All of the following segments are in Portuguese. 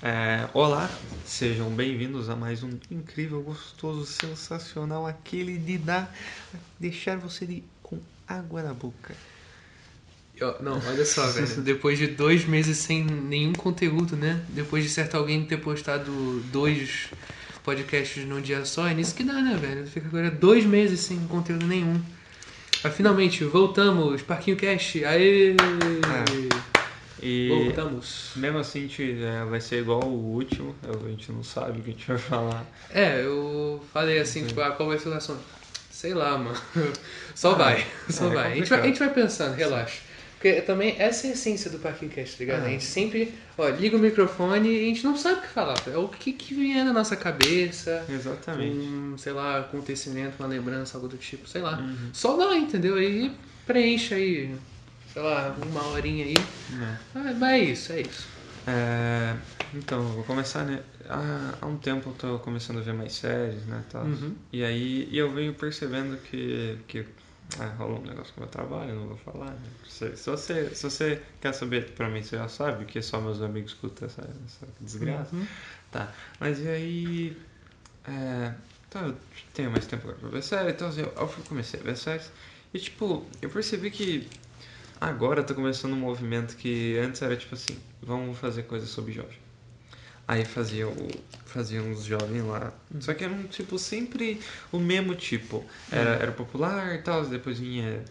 É, olá, sejam bem-vindos a mais um incrível, gostoso, sensacional, aquele de dar, deixar você de, com água na boca. Não, olha só, velho. Depois de dois meses sem nenhum conteúdo, né? Depois de certo alguém ter postado dois podcasts num dia só, é nisso que dá, né, velho? Fica agora dois meses sem conteúdo nenhum. Mas finalmente, voltamos, Parquinho Cast, aê! E Voltamos. mesmo assim, a gente, é, vai ser igual o último, a gente não sabe o que a gente vai falar. É, eu falei assim, tipo, ah, qual vai ser o assunto? Sei lá, mano. Só Ah, vai, só é vai. A gente vai. A gente vai pensando, relaxa. Porque também essa é a essência do Parquinho Cast, tá ligado? Ah. A gente sempre, ó, liga o microfone e a gente não sabe o que falar. É o que, que vier na nossa cabeça. Exatamente. Um, sei lá, acontecimento, uma lembrança, algo do tipo, sei lá. Uhum. Só vai, entendeu? Aí preenche aí, sei lá, uma horinha aí. É. Mas é isso, é isso. É, então, eu vou começar, né? Há, há um tempo eu tô começando a ver mais séries, né? Tal. Uhum. E aí e eu venho percebendo que, que ah, rolou um negócio com o meu trabalho, não vou falar. Né? Se, se, você, se você quer saber, pra mim você já sabe, que só meus amigos escutam essa, essa desgraça. Uhum. Tá, mas e aí. É, então eu tenho mais tempo agora pra ver série, então assim, eu, eu comecei a ver séries. E tipo, eu percebi que agora tá começando um movimento que antes era tipo assim, vamos fazer coisas sobre jovem. Aí fazia, o, fazia uns jovens lá. Só que eram tipo sempre o mesmo tipo. Era, era popular e tal, depois vinha.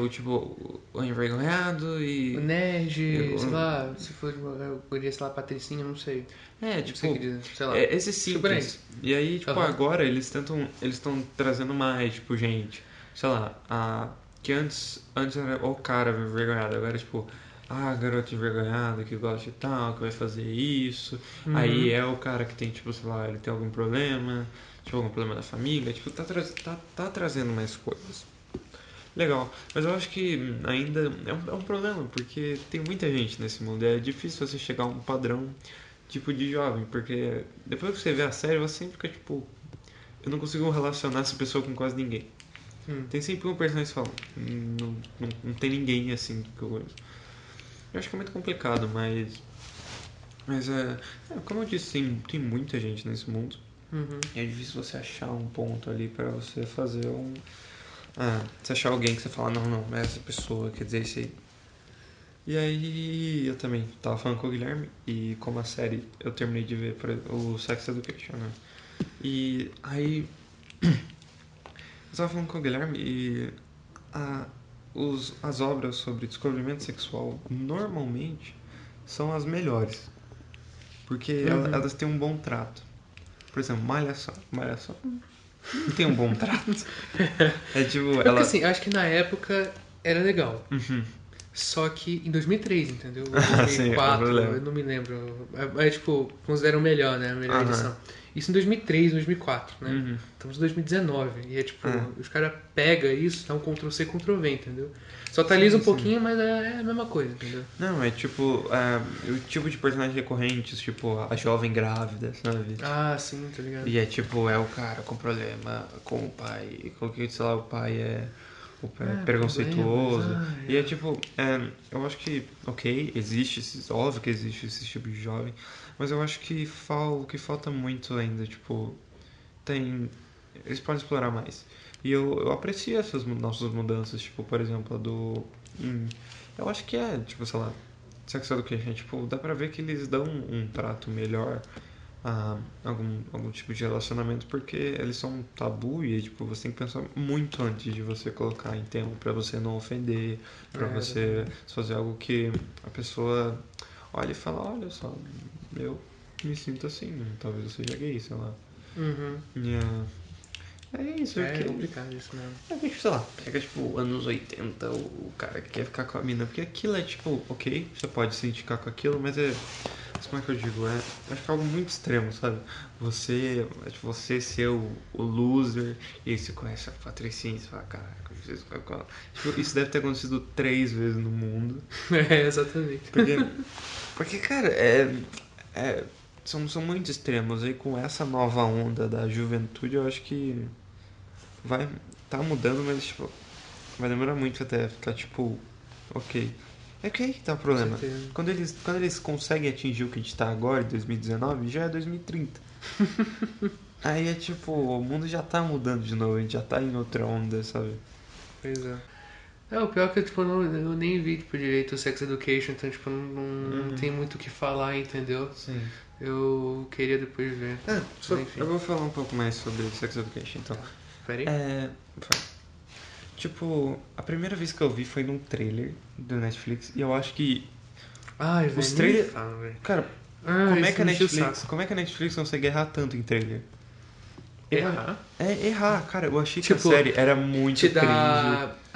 O tipo o envergonhado e. O nerd, Eu- sei lá, se for, eu poderia, sei lá, Patricinha, não sei. É, tipo. sei o que dizer, sei lá. É, esse Super simples. E aí, tipo, Aham. agora eles tentam. Eles estão trazendo mais, tipo, gente. Sei lá, a. Que antes, antes era o cara envergonhado, agora é tipo, ah, garoto envergonhado que gosta de tal, que vai fazer isso. Uhum. Aí é o cara que tem, tipo, sei lá, ele tem algum problema, tipo, algum problema da família, tipo, tá, tra tá, tá trazendo mais coisas. Legal, mas eu acho que ainda é um, é um problema, porque tem muita gente nesse mundo, é difícil você chegar a um padrão tipo de jovem, porque depois que você vê a série, você sempre fica tipo. Eu não consigo relacionar essa pessoa com quase ninguém. Hum. Tem sempre um personagem que fala, "Hum, não, não, não tem ninguém assim que eu conheço. Eu acho que é muito complicado, mas. Mas é. é, como eu disse, tem, tem muita gente nesse mundo. Uhum. E é difícil você achar um ponto ali pra você fazer um. Ah, você achar alguém que você fala, não, não, é essa pessoa, quer dizer isso aí. E aí eu também tava falando com o Guilherme e como a série eu terminei de ver o Sex Education, né? E aí eu tava falando com o Guilherme e a, os, as obras sobre descobrimento sexual normalmente são as melhores. Porque Uhum. elas, elas têm um bom trato. Por exemplo, Malhação. Malhação não tem um bom trato. É tipo, Porque ela. assim, acho que na época era legal. Uhum. Só que em 2003, entendeu? Ah, sim, é 2004, eu não me lembro. É, é, tipo, consideram melhor, né? A melhor Aham. edição. Isso em 2003, 2004, né? Uhum. Estamos em 2019. E é tipo, Ah. os caras pegam isso, dá um Ctrl-C, Ctrl-V, entendeu? Só atualiza um sim. pouquinho, mas é, é a mesma coisa, entendeu? Não, é tipo. é, o tipo de personagens recorrentes, tipo, a jovem grávida, sabe? Ah, sim, tá ligado? E é tipo, é o cara com problema com o pai, com que, sei lá, o pai é, o pai é Ah, preconceituoso. ah, E é tipo, é, eu acho que, ok, existe, esses, óbvio que existe esse tipo de jovem, mas eu acho que fal, o que falta muito ainda, tipo, tem. Eles podem explorar mais. E eu, eu aprecio essas nossas mudanças, tipo, por exemplo, a do. hum, eu acho que é, tipo, sei lá, Sex Education, tipo, dá pra ver que eles dão um trato melhor a algum, algum tipo de relacionamento porque eles são um tabu e tipo você tem que pensar muito antes de você colocar em termo pra você não ofender pra É, você fazer algo que a pessoa olha e fala olha só eu me sinto assim talvez eu seja gay sei lá Uhum. E, ah, é isso É que complicado isso mesmo. é que, sei lá, pega tipo anos 80, o, o cara que quer ficar com a mina, porque aquilo é tipo, ok, você pode se identificar com aquilo, mas é. mas Como é que eu digo? É, acho que é algo muito extremo, sabe? Você, é, tipo, você ser o, o loser, e aí você conhece a Patricinha e você fala, caraca, eu preciso ficar com ela. Tipo, isso deve ter acontecido três vezes no mundo. É, exatamente. Porque, porque cara, é, é, são, são muito extremos. E com essa nova onda da juventude, eu acho que vai tá mudando, mas tipo, vai demorar muito até ficar tipo, ok. É que aí que tá o problema. Quando eles, quando eles conseguem atingir o que a gente tá agora, em 2019, já é 2030. aí é tipo, o mundo já tá mudando de novo, a gente já tá em outra onda, sabe? Pois é. É, o pior é que tipo, eu, não, eu nem vi tipo, direito o Sex Education, então tipo, não, não, não Uhum. tem muito o que falar, entendeu? Sim. Eu queria depois ver. É, só- eu vou falar um pouco mais sobre Sex Education, então. Pera aí. É. foi. Tipo, a primeira vez que eu vi foi num trailer do Netflix e eu acho que. Ai, velho. os nem trailer- me fala, velho. Cara, Ah, como é que a Netflix. Como é que a Netflix consegue errar tanto em trailer? Errar? É errar, cara. Eu achei que Tipo, a série era muito Te cringe.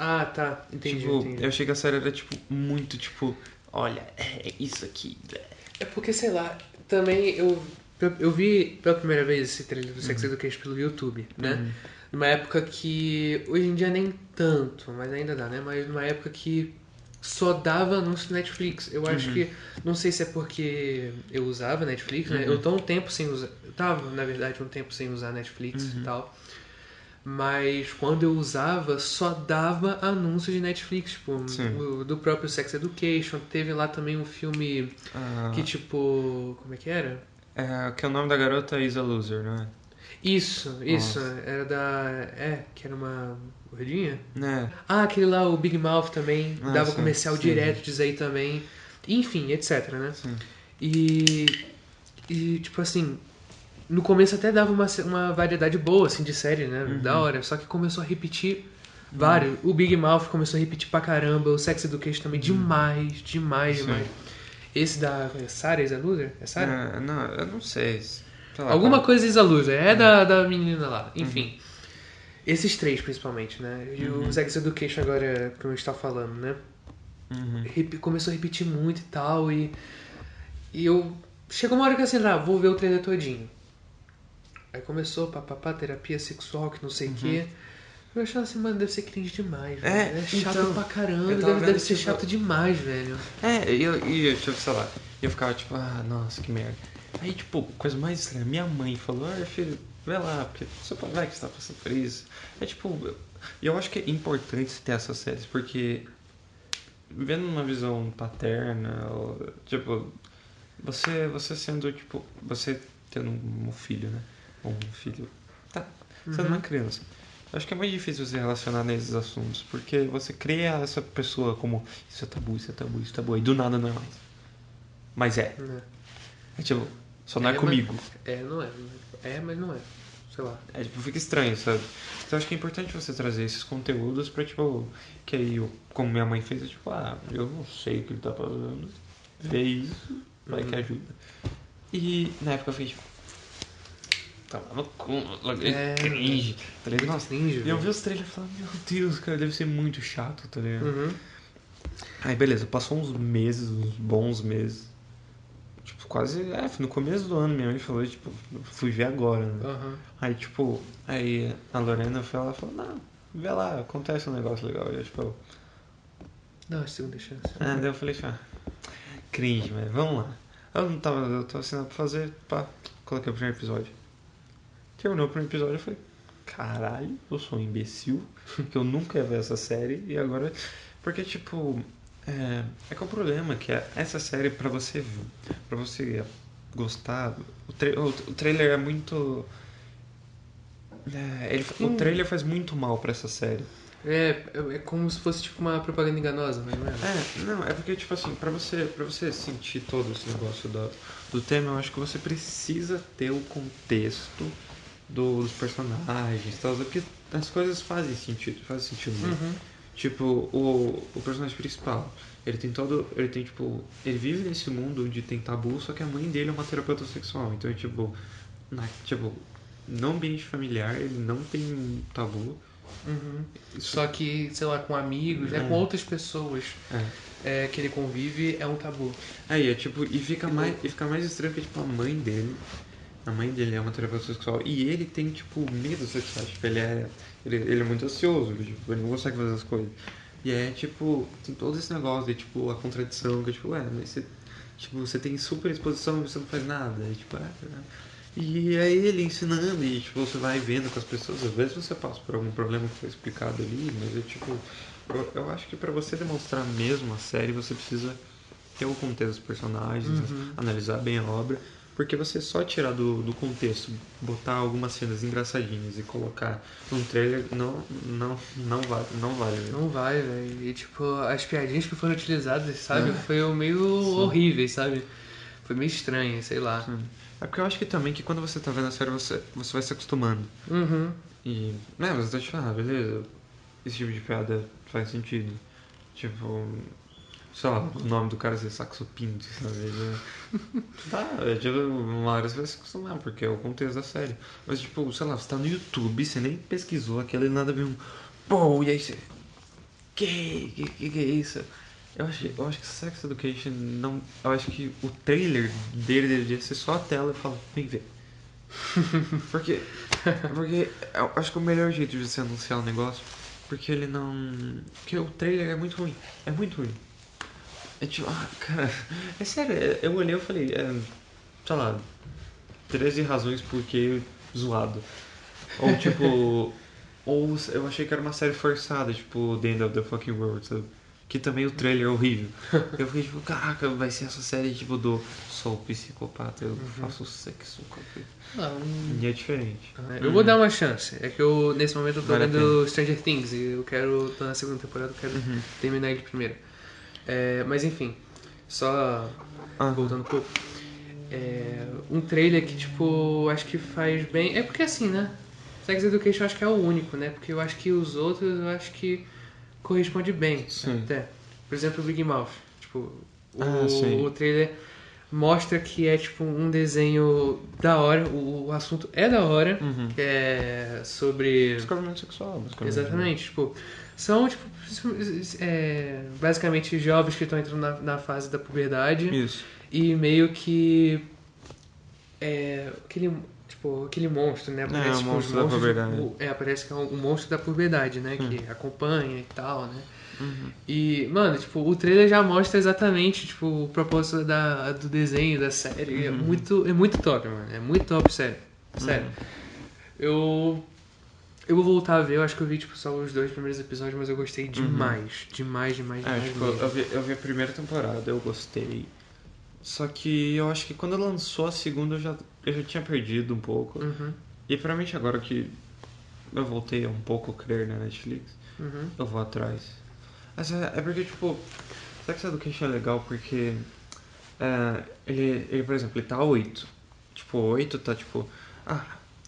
Ah, tá. Entendi, tipo, entendi. eu achei que a série era, tipo, muito, tipo, olha, é isso aqui. É porque, sei lá, também eu, eu, vi pela primeira vez esse trailer do Sex Uhum. Education pelo YouTube, né? Numa época que. Hoje em dia nem tanto, mas ainda dá, né? Mas numa época que só dava anúncio do Netflix. Eu acho Uhum. que. Não sei se é porque eu usava Netflix, né? Uhum. Eu tô um tempo sem usar. Eu tava, na verdade, um tempo sem usar Netflix Uhum. e tal. Mas quando eu usava, só dava anúncio de Netflix, tipo, o- do próprio Sex Education. Teve lá também um filme Ah, que tipo. Como é que era? é, que o nome da garota é Isa Loser, não é? Isso, isso. Era da. É, que era uma gordinha? É. Ah, aquele lá, o Big Mouth também. Ah, dava sim, comercial sim. direto disso aí também. Enfim, etc, né? Sim. E. E, tipo assim. No começo até dava uma, uma variedade boa, assim, de série, né? Uhum. Da hora. Só que começou a repetir vários. O Big Mouth começou a repetir pra caramba. O Sex Education Uhum. também. Demais, demais, Sim. demais. Esse da. é Sarah is a Loser? É Sarah? É, não, eu não sei. sei lá, Alguma cara. coisa is a Loser. É da, da menina lá. Enfim. Esses três, principalmente, né? E o Sex Education agora, como a gente tá falando, né? Uhum. Começou a repetir muito e tal. E, e eu... Chegou uma hora que assim, ah, vou ver o trailer todinho. Aí começou, papapá, terapia sexual, que não sei o quê. Eu achava assim, mano, deve ser cringe demais, velho. É, É chato então, pra caramba, eu deve, deve ser tipo- chato demais, velho. É, e eu, eu, tipo, sei lá, eu ficava tipo, ah, nossa, que merda. Aí, tipo, coisa mais estranha, minha mãe falou, ah, filho, vai lá, porque seu pai vai que você tá passando por isso. É tipo, eu, eu acho que é importante ter essas séries, porque vendo uma visão paterna, ou, tipo, você, você sendo, tipo, você tendo um filho, né? Ou um filho, tá, sendo uma criança. Eu acho que é muito difícil você relacionar nesses assuntos, porque você cria essa pessoa como isso é tabu, isso é tabu, isso é tabu, e do nada não é mais. Mas é. Né? É tipo, só não é, É, comigo. É, não é. É, mas não é. Sei lá. É tipo, fica estranho, sabe? Então acho que é importante você trazer esses conteúdos pra, tipo, que aí, eu, como minha mãe fez, eu, tipo, ah, eu não sei o que ele tá fazendo. Vê isso, vai que ajuda. E na época eu fiquei, tipo, tá lá no cu, É. cringe, tá ligado? Nossa, Cringe, E eu vi os trailers e falei, meu Deus, cara, deve ser muito chato, tá ligado? Uhum. Aí beleza, passou uns meses, uns bons meses. Tipo, quase. É, no começo do ano minha mãe falou, tipo, fui ver agora, né? Aham. Aí tipo, aí a Lorena foi lá e falou, não, vê lá, acontece um negócio legal. E eu, tipo, uma segunda chance. ah, daí eu falei, ah, cringe, mas vamos lá. Eu não tava, eu tava assinando pra fazer, pá, coloquei o primeiro episódio. Terminou o primeiro episódio, eu falei, caralho, eu sou um imbecil, que eu nunca ia ver essa série, e agora. Porque, tipo, é, é que é o problema, que é essa série, pra você para você gostar, o, tra- o, o trailer é muito. É, ele, Hum. O trailer faz muito mal pra essa série. É, é como se fosse tipo uma propaganda enganosa, mas não é? É, não, é porque, tipo assim, pra você, pra você sentir todo esse negócio do, do tema, eu acho que você precisa ter o contexto dos personagens e tal, porque as coisas fazem sentido, fazem sentido mesmo. Uhum. Tipo, o, o personagem principal, ele tem todo. Ele tem, tipo. Ele vive nesse mundo onde tem tabu, só que a mãe dele é uma terapeuta sexual. Então, tipo. Na, tipo, no ambiente familiar, ele não tem tabu. Uhum. Só que, sei lá, com amigos, né? É. Com outras pessoas É. é, que ele convive, é um tabu. Aí, é tipo, e fica mais, e fica mais estranho que, tipo, a mãe dele. A mãe dele é uma terapeuta sexual e ele tem, tipo, medo sexual. Tipo, ele é. Ele, ele é muito ansioso, ele, tipo, ele não consegue fazer as coisas. E é, tipo, tem todo esse negócio de, tipo, a contradição, que é, tipo, ué, mas você. Tipo, você tem super exposição e você não faz nada. E, tipo, é, é. E aí ele ensinando, e tipo, você vai vendo com as pessoas, às vezes você passa por algum problema que foi explicado ali, mas é tipo. eu, eu acho que pra você demonstrar mesmo a série, você precisa ter o contexto dos personagens, Uhum. analisar bem a obra. Porque você só tirar do, do contexto, botar algumas cenas engraçadinhas e colocar num trailer, não, não, não vale, não vale. velho. Não vai, velho. E tipo, as piadinhas que foram utilizadas, sabe? É. Foi meio horríveis, sabe? Foi meio estranho, sei lá. É porque eu acho que também que quando você tá vendo a série, você, você vai se acostumando. Uhum. E, né, você tá tipo, ah, beleza, esse tipo de piada faz sentido. Tipo, sei lá, o nome do cara ser Saxo Pinto, sabe? tá, é, tipo, uma hora você vai se acostumar, porque é o contexto da série. Mas, tipo, sei lá, você tá no YouTube, você nem pesquisou aquilo e nada ver um. Pô, e aí você. Que? Que, que, que é isso? Eu acho, eu acho que Sex Education não. Eu acho que o trailer dele deveria ser só a tela e falar, vem ver. Porque. Porque eu acho que é o melhor jeito de você anunciar um negócio. Porque ele não. Porque o trailer é muito ruim. É muito ruim. É tipo, ah, cara. É sério, é- eu olhei e falei, é, sei lá, 13 razões por que zoado. Ou tipo. ou eu achei que era uma série forçada, tipo The End of the Fucking World, sabe? Que também o trailer é horrível. Eu fiquei tipo, caraca, vai ser essa série tipo do sou psicopata, eu faço sexo com a Não, E é diferente. eu vou dar uma chance. É que eu, nesse momento, eu tô Vale vendo Stranger Things e eu quero, tô na segunda temporada, eu quero Uhum. terminar ele primeiro. É, mas enfim, só Ah. voltando um pouco. É, um trailer que, tipo, acho que faz bem. É porque assim, né? Sex Education eu acho que é o único, né? Porque eu acho que os outros eu acho que corresponde bem. Sim. Até. Por exemplo, o Big Mouth. Tipo, o, Ah, o trailer mostra que é tipo um desenho da hora, o, o assunto é da hora, Uhum. que é sobre. Descobrimento sexual, basicamente. Exatamente, tipo, são tipo, é, basicamente jovens que estão entrando na, na fase da puberdade Isso. e meio que é, aquele tipo aquele monstro, né? É, Aparece, o tipo, monstro da puberdade. o- é, aparece que é um, um monstro da puberdade, né? Hum. Que acompanha e tal, né? Uhum. E, mano, tipo, o trailer já mostra exatamente, tipo, o propósito da, do desenho, da série. É Uhum. muito, é muito top, mano. É muito top, sério. Sério. Eu. Eu vou voltar a ver, eu acho que eu vi, tipo, só os dois primeiros episódios, mas eu gostei demais. Demais, demais, É, demais. tipo, mesmo. eu vi, eu vi a primeira temporada, eu gostei. Só que eu acho que quando lançou a segunda eu já, eu já tinha perdido um pouco. Uhum, E provavelmente agora que eu voltei a um pouco crer na Netflix, uhum. eu vou atrás. Mas é, é porque, tipo, Sex Education é legal porque é, ele, ele, por exemplo, ele tá 8. Tipo, 8 tá tipo, ah,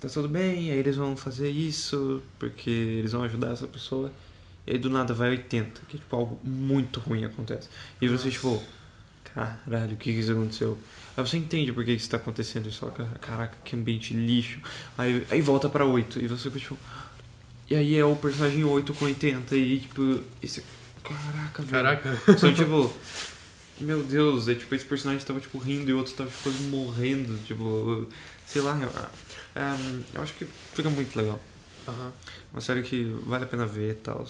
tá tudo bem, aí eles vão fazer isso porque eles vão ajudar essa pessoa. E aí do nada vai 80, que tipo, algo muito ruim acontece. E você, tipo, caralho, o que que isso aconteceu? Aí você entende por que isso tá acontecendo e só, caraca, que ambiente lixo. Aí, aí volta pra 8 e você fica tipo. E aí é o personagem 8 com 80 e tipo, esse. Caraca, velho. Caraca. Só tipo. Meu Deus, é tipo, esse personagem tava tipo rindo e o outro tava tipo, quase morrendo, tipo. Sei lá, eu, é, eu acho que fica muito legal. Aham. Uma série que vale a pena ver e tal.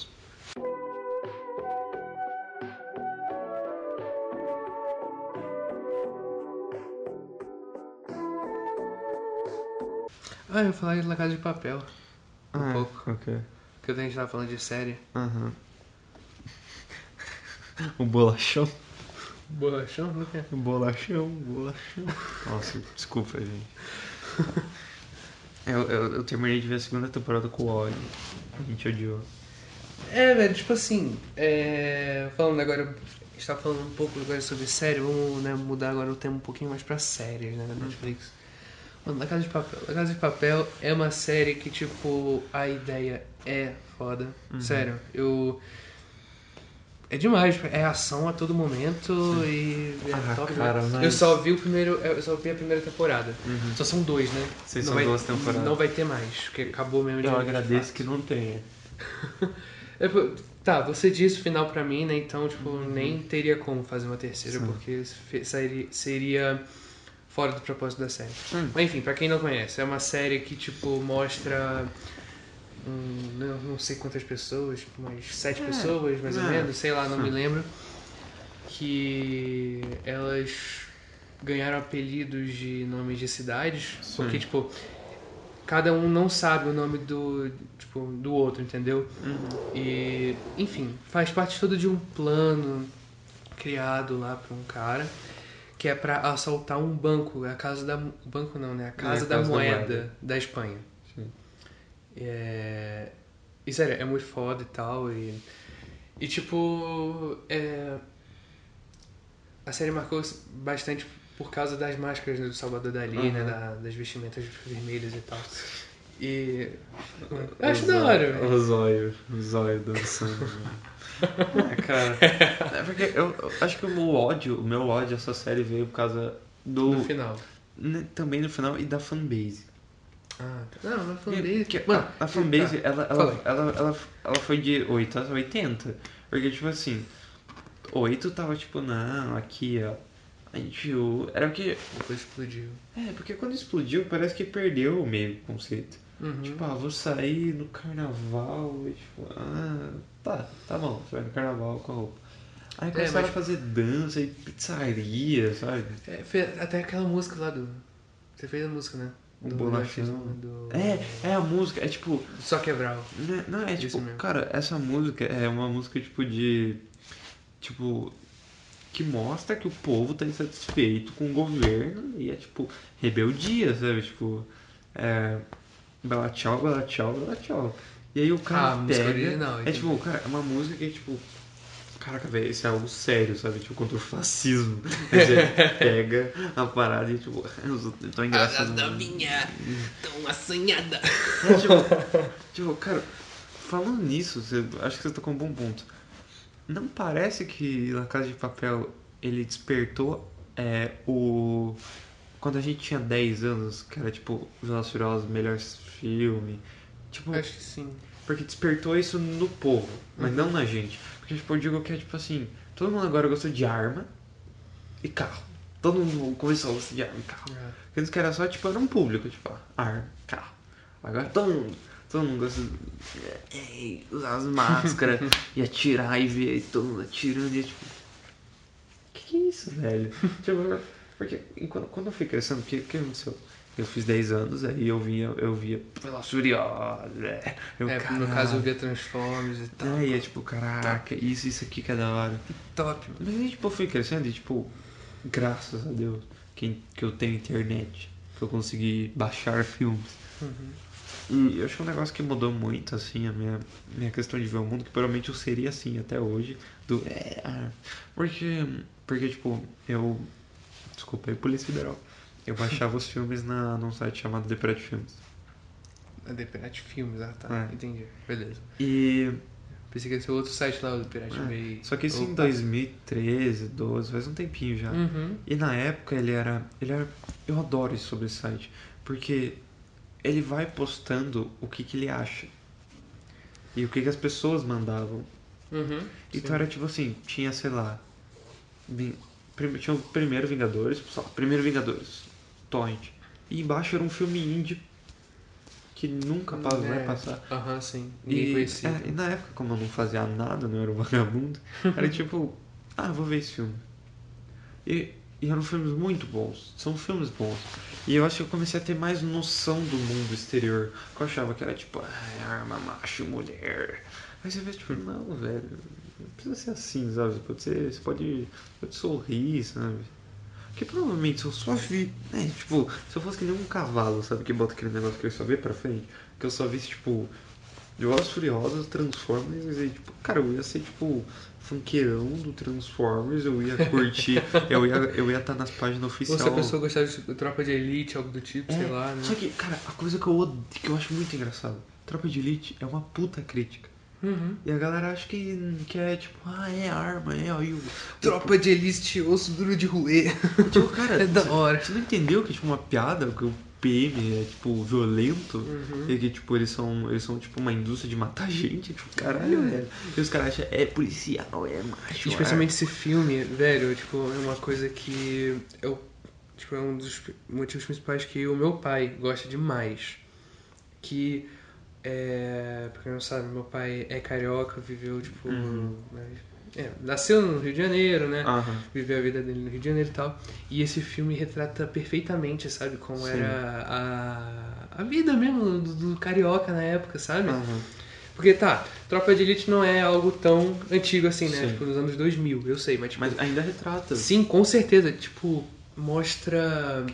Ah, eu ia falar de La Casa de Papel. Um Ah, pouco. ok. Que a gente tava falando de série. Aham. O bolachão. Bolachão? Quer? O bolachão, bolachão. Nossa, desculpa, gente. Eu, eu, eu terminei de ver a segunda temporada com o Oli. A gente odiou. É, velho, tipo assim, é, falando agora, a gente tá falando um pouco agora sobre série, vamos né, mudar agora o tema um pouquinho mais pra séries, né, na Netflix. Mano, La Casa de Papel. La Casa de Papel é uma série que, tipo, a ideia é foda. Sério, eu... É demais, é ação a todo momento e é Ah, top. cara, mas- Eu só vi o primeiro, eu só vi a primeira temporada. Só são dois, né? Sim, Não são vai- duas temporadas. Não vai ter mais, porque acabou mesmo de Eu de agradeço que não tenha. É, tá, você disse o final pra mim, né? Então, tipo, nem teria como fazer uma terceira, Sim. porque seria, seria fora do propósito da série. Hum. Mas enfim, pra quem não conhece, é uma série que, tipo, mostra. Hum, não, não sei quantas pessoas, umas sete É, pessoas, mais ou é. menos, sei lá, não me Hum. lembro. Que elas ganharam apelidos de nomes de cidades, Sim. porque, tipo, cada um não sabe o nome do, tipo, do outro, entendeu? Uhum. E, enfim, faz parte todo de um plano criado lá por um cara que é pra assaltar um banco, a casa da banco não, né? A casa, É, da, Casa da moeda Moeda. da Espanha. É... E sério, é muito foda e tal. E, e tipo. É... A série marcou bastante por causa das máscaras do Salvador Dali, né? Uhum. Da- das vestimentas vermelhas e tal. E. Eu acho da hora, velho. O zóio, o zóio dançando. é, cara. É porque eu, eu acho que o meu ódio, o meu ódio a essa série veio por causa do. No final. né, também no final e da fanbase. Ah, tá. Não, falei. porque Mano, a, a fanbase, tá. ela, ela, ela, ela, ela foi de 8 a 80. Porque, tipo assim, 8 tava tipo, não, aqui, ó. A gente. Era o que. Depois explodiu. É, porque quando explodiu, parece que perdeu o meio conceito. Uhum. Tipo, ah, vou sair no carnaval e tipo, ah, tá, tá bom, você vai no carnaval com a roupa. Aí começaram mas- a fazer dança e pizzaria, sabe? É, até aquela música lá do. Você fez a música, né? O Do bolachão. Do... É, é a música, é tipo, Só quebrar. né, não, é Isso tipo, cara, essa música é uma música tipo de, tipo, que mostra que o povo tá insatisfeito com o governo e é tipo, rebeldia, sabe? Tipo, é, bela tchau, bela tchau, bela tchau. E aí o cara Ah, pega, original, é tipo, cara, é uma música que tipo, caraca, velho, isso é algo sério, sabe? Tipo, contra o fascismo. Aí Você pega a parada e tipo, eu tô engraçado. minha tão assanhada. É, tipo, tipo, cara, falando nisso, você, acho que você tocou um bom ponto. Não parece que La Casa de Papel ele despertou é, o. Quando a gente tinha 10 anos, que era tipo Velozes e Furiosos, melhor filme. Tipo, Acho que sim. porque despertou isso no povo, mas não na gente. Porque tipo, eu digo que é tipo assim, todo mundo agora gosta de arma e carro. Todo mundo começou a gostar de arma e carro. É. Antes que era só, tipo, era um público, tipo, arma, carro. Agora todo mundo, todo mundo gosta de ei, usar as máscaras e atirar e ver todo mundo atirando e é tipo. Que que é isso, velho? tipo, porque enquanto, quando eu fui crescendo, o que, que aconteceu? Eu fiz 10 anos, aí eu via, eu via Velozes Furiosos, é. Eu, É, no caso eu via Transformers e tal. Aí é tipo, caraca, isso, isso aqui que é da hora. Top. Mas aí, tipo, eu fui crescendo e, tipo, graças a Deus que, que eu tenho internet, que eu consegui baixar filmes. Uhum. E eu acho que é um negócio que mudou muito, assim, a minha, minha questão de ver o mundo, que provavelmente eu seria assim até hoje, do... É, ah, porque, porque, tipo, eu... Desculpa aí, Polícia Federal. Eu baixava os filmes na, num site chamado The Pirate Films. A The Pirate Filmes, ah tá. É. Entendi. Beleza. E... Pensei que ia ser outro site lá, o do Pirate é, Bay. só que isso em Opa. 2013, 12, faz um tempinho já. Uhum. E na época ele era, ele era. Eu adoro isso sobre esse site. Porque ele vai postando o que, que ele acha. E o que, que as pessoas mandavam. Uhum. Então Sim. era tipo assim, tinha, sei lá. Tinha o primeiro Vingadores, só, primeiro Vingadores, Torrent. E embaixo era um filme indie que nunca pa- vai É. passar. Aham, sim. Ninguém E, conhecia. é, e na época, como eu não fazia nada, não era um vagabundo, era tipo, ah, vou ver esse filme. E, e eram filmes muito bons, são filmes bons. E eu acho que eu comecei a ter mais noção do mundo exterior. Que eu achava que era tipo, ah, arma, macho, mulher. Aí você vê, tipo, não, velho, não precisa ser assim, sabe? Pode ser, você pode, pode sorrir, sabe? Porque provavelmente eu só vi, né, tipo, se eu fosse que nem um cavalo, sabe, que bota aquele negócio que eu só vê pra frente, que eu só visse, tipo, Velozes e Furiosos, Transformers, e tipo, cara, eu ia ser, tipo, funkeirão do Transformers, eu ia curtir, eu ia eu ia estar nas páginas Ou oficiais. se a pessoa gostava de Tropa de Elite, algo do tipo, sei lá, né? Só que, cara, a coisa que eu odeio, que eu acho muito engraçado, Tropa de Elite é uma puta crítica. Uhum. E a galera acha que, que é tipo, ah, é arma, é aí o. Tropa de Elite, osso duro de ruê. Tipo, cara, É da você- hora. Você não entendeu que é tipo uma piada, que o PM é tipo violento? Uhum. E que tipo, eles são. Eles são tipo uma indústria de matar gente, tipo, caralho, É. velho. E os caras acham, é policial, é macho. Especialmente esse filme, velho, tipo, é uma coisa que eu, tipo, é um dos motivos principais que o meu pai gosta demais. Que, é, pra quem não sabe, meu pai é carioca, viveu, tipo, Uhum. é, nasceu no Rio de Janeiro, né? Aham. Viveu a vida dele no Rio de Janeiro e tal. E esse filme retrata perfeitamente, sabe, como Sim. era a, a vida mesmo do, do carioca na época, sabe? Aham. Porque tá, Tropa de Elite não é algo tão antigo assim, né? Sim. Tipo, nos anos 2000, eu sei, mas tipo. Mas ainda retrata. Sim, com certeza. Tipo, mostra.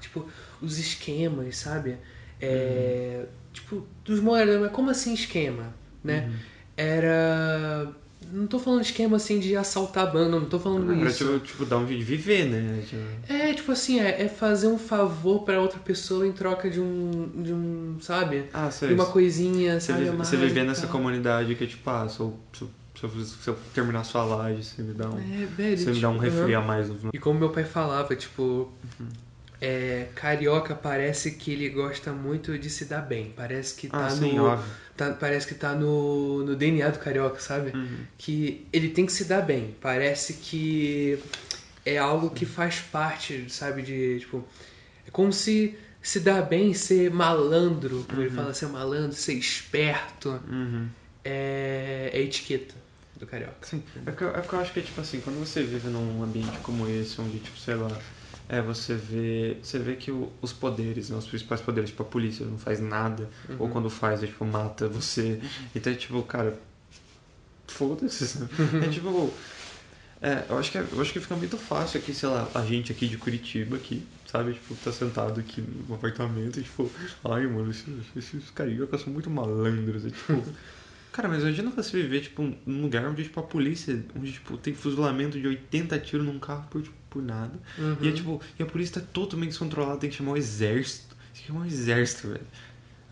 Tipo, os esquemas, sabe? É, Tipo, dos. Mas como assim esquema? Né? Uhum. Era. Não tô falando esquema assim de assaltar a banda, não tô falando Era isso. tipo, tipo, dar um jeito de viver, né? Tipo, É, tipo assim, é, é fazer um favor pra outra pessoa em troca de um. de um. sabe? Ah, sei. De uma coisinha, Você, sabe? vive, você viver nessa comunidade que, tipo, ah, se eu, se eu, se eu, terminar sua laje, você me dá um, É, velho. você me dá um tipo, refri a mais. no- E como meu pai falava, tipo, é, carioca parece que ele gosta muito de se dar bem. Parece que tá Ah, sim, no. tá- parece que tá no, no DNA do carioca, sabe? Uhum. Que ele tem que se dar bem. Parece que é algo que faz parte, sabe? De tipo. É como se se dar bem, ser malandro, como ele fala, ser malandro, ser esperto, Uhum. é, é etiqueta do carioca. Sim, é porque, eu- é porque eu acho que, tipo assim, quando você vive num ambiente como esse, onde, tipo, sei lá, é, você vê, você vê que o- os poderes, né, os principais poderes, tipo, a polícia não faz nada, ou quando faz, é, tipo, mata você. Então, é, tipo, cara, foda-se, sabe? É, tipo, é, eu acho que, é- eu acho que fica muito fácil aqui, sei lá, a gente aqui de Curitiba, aqui, sabe, tipo, tá sentado aqui no apartamento e, tipo, ai, mano, esses, esses cariocas são muito malandros, é, tipo... Cara, mas imagina você viver, tipo, num lugar onde, tipo, a polícia, onde, tipo, tem fuzilamento de 80 tiros num carro por, tipo, por nada. E, é, tipo, e a polícia tá totalmente descontrolada, tem que chamar o exército. Tem que chamar o exército, velho.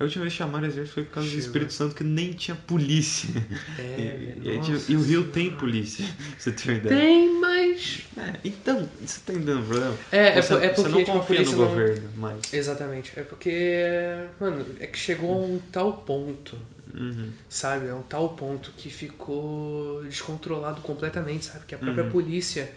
A última vez que chamaram o exército foi por causa do Chegou. Espírito Santo, que nem tinha polícia. É, e, e, aí, tipo, nossa e o Rio tem polícia, você ter uma ideia. Tem, mas. É, então, você tá entendendo o problema? É, é você, é você porque não tipo, a confia no não- governo, mas... Exatamente. É porque, mano, é que chegou a um tal ponto, Uhum. sabe? É um tal ponto que ficou descontrolado completamente, sabe? Que a própria Uhum. polícia.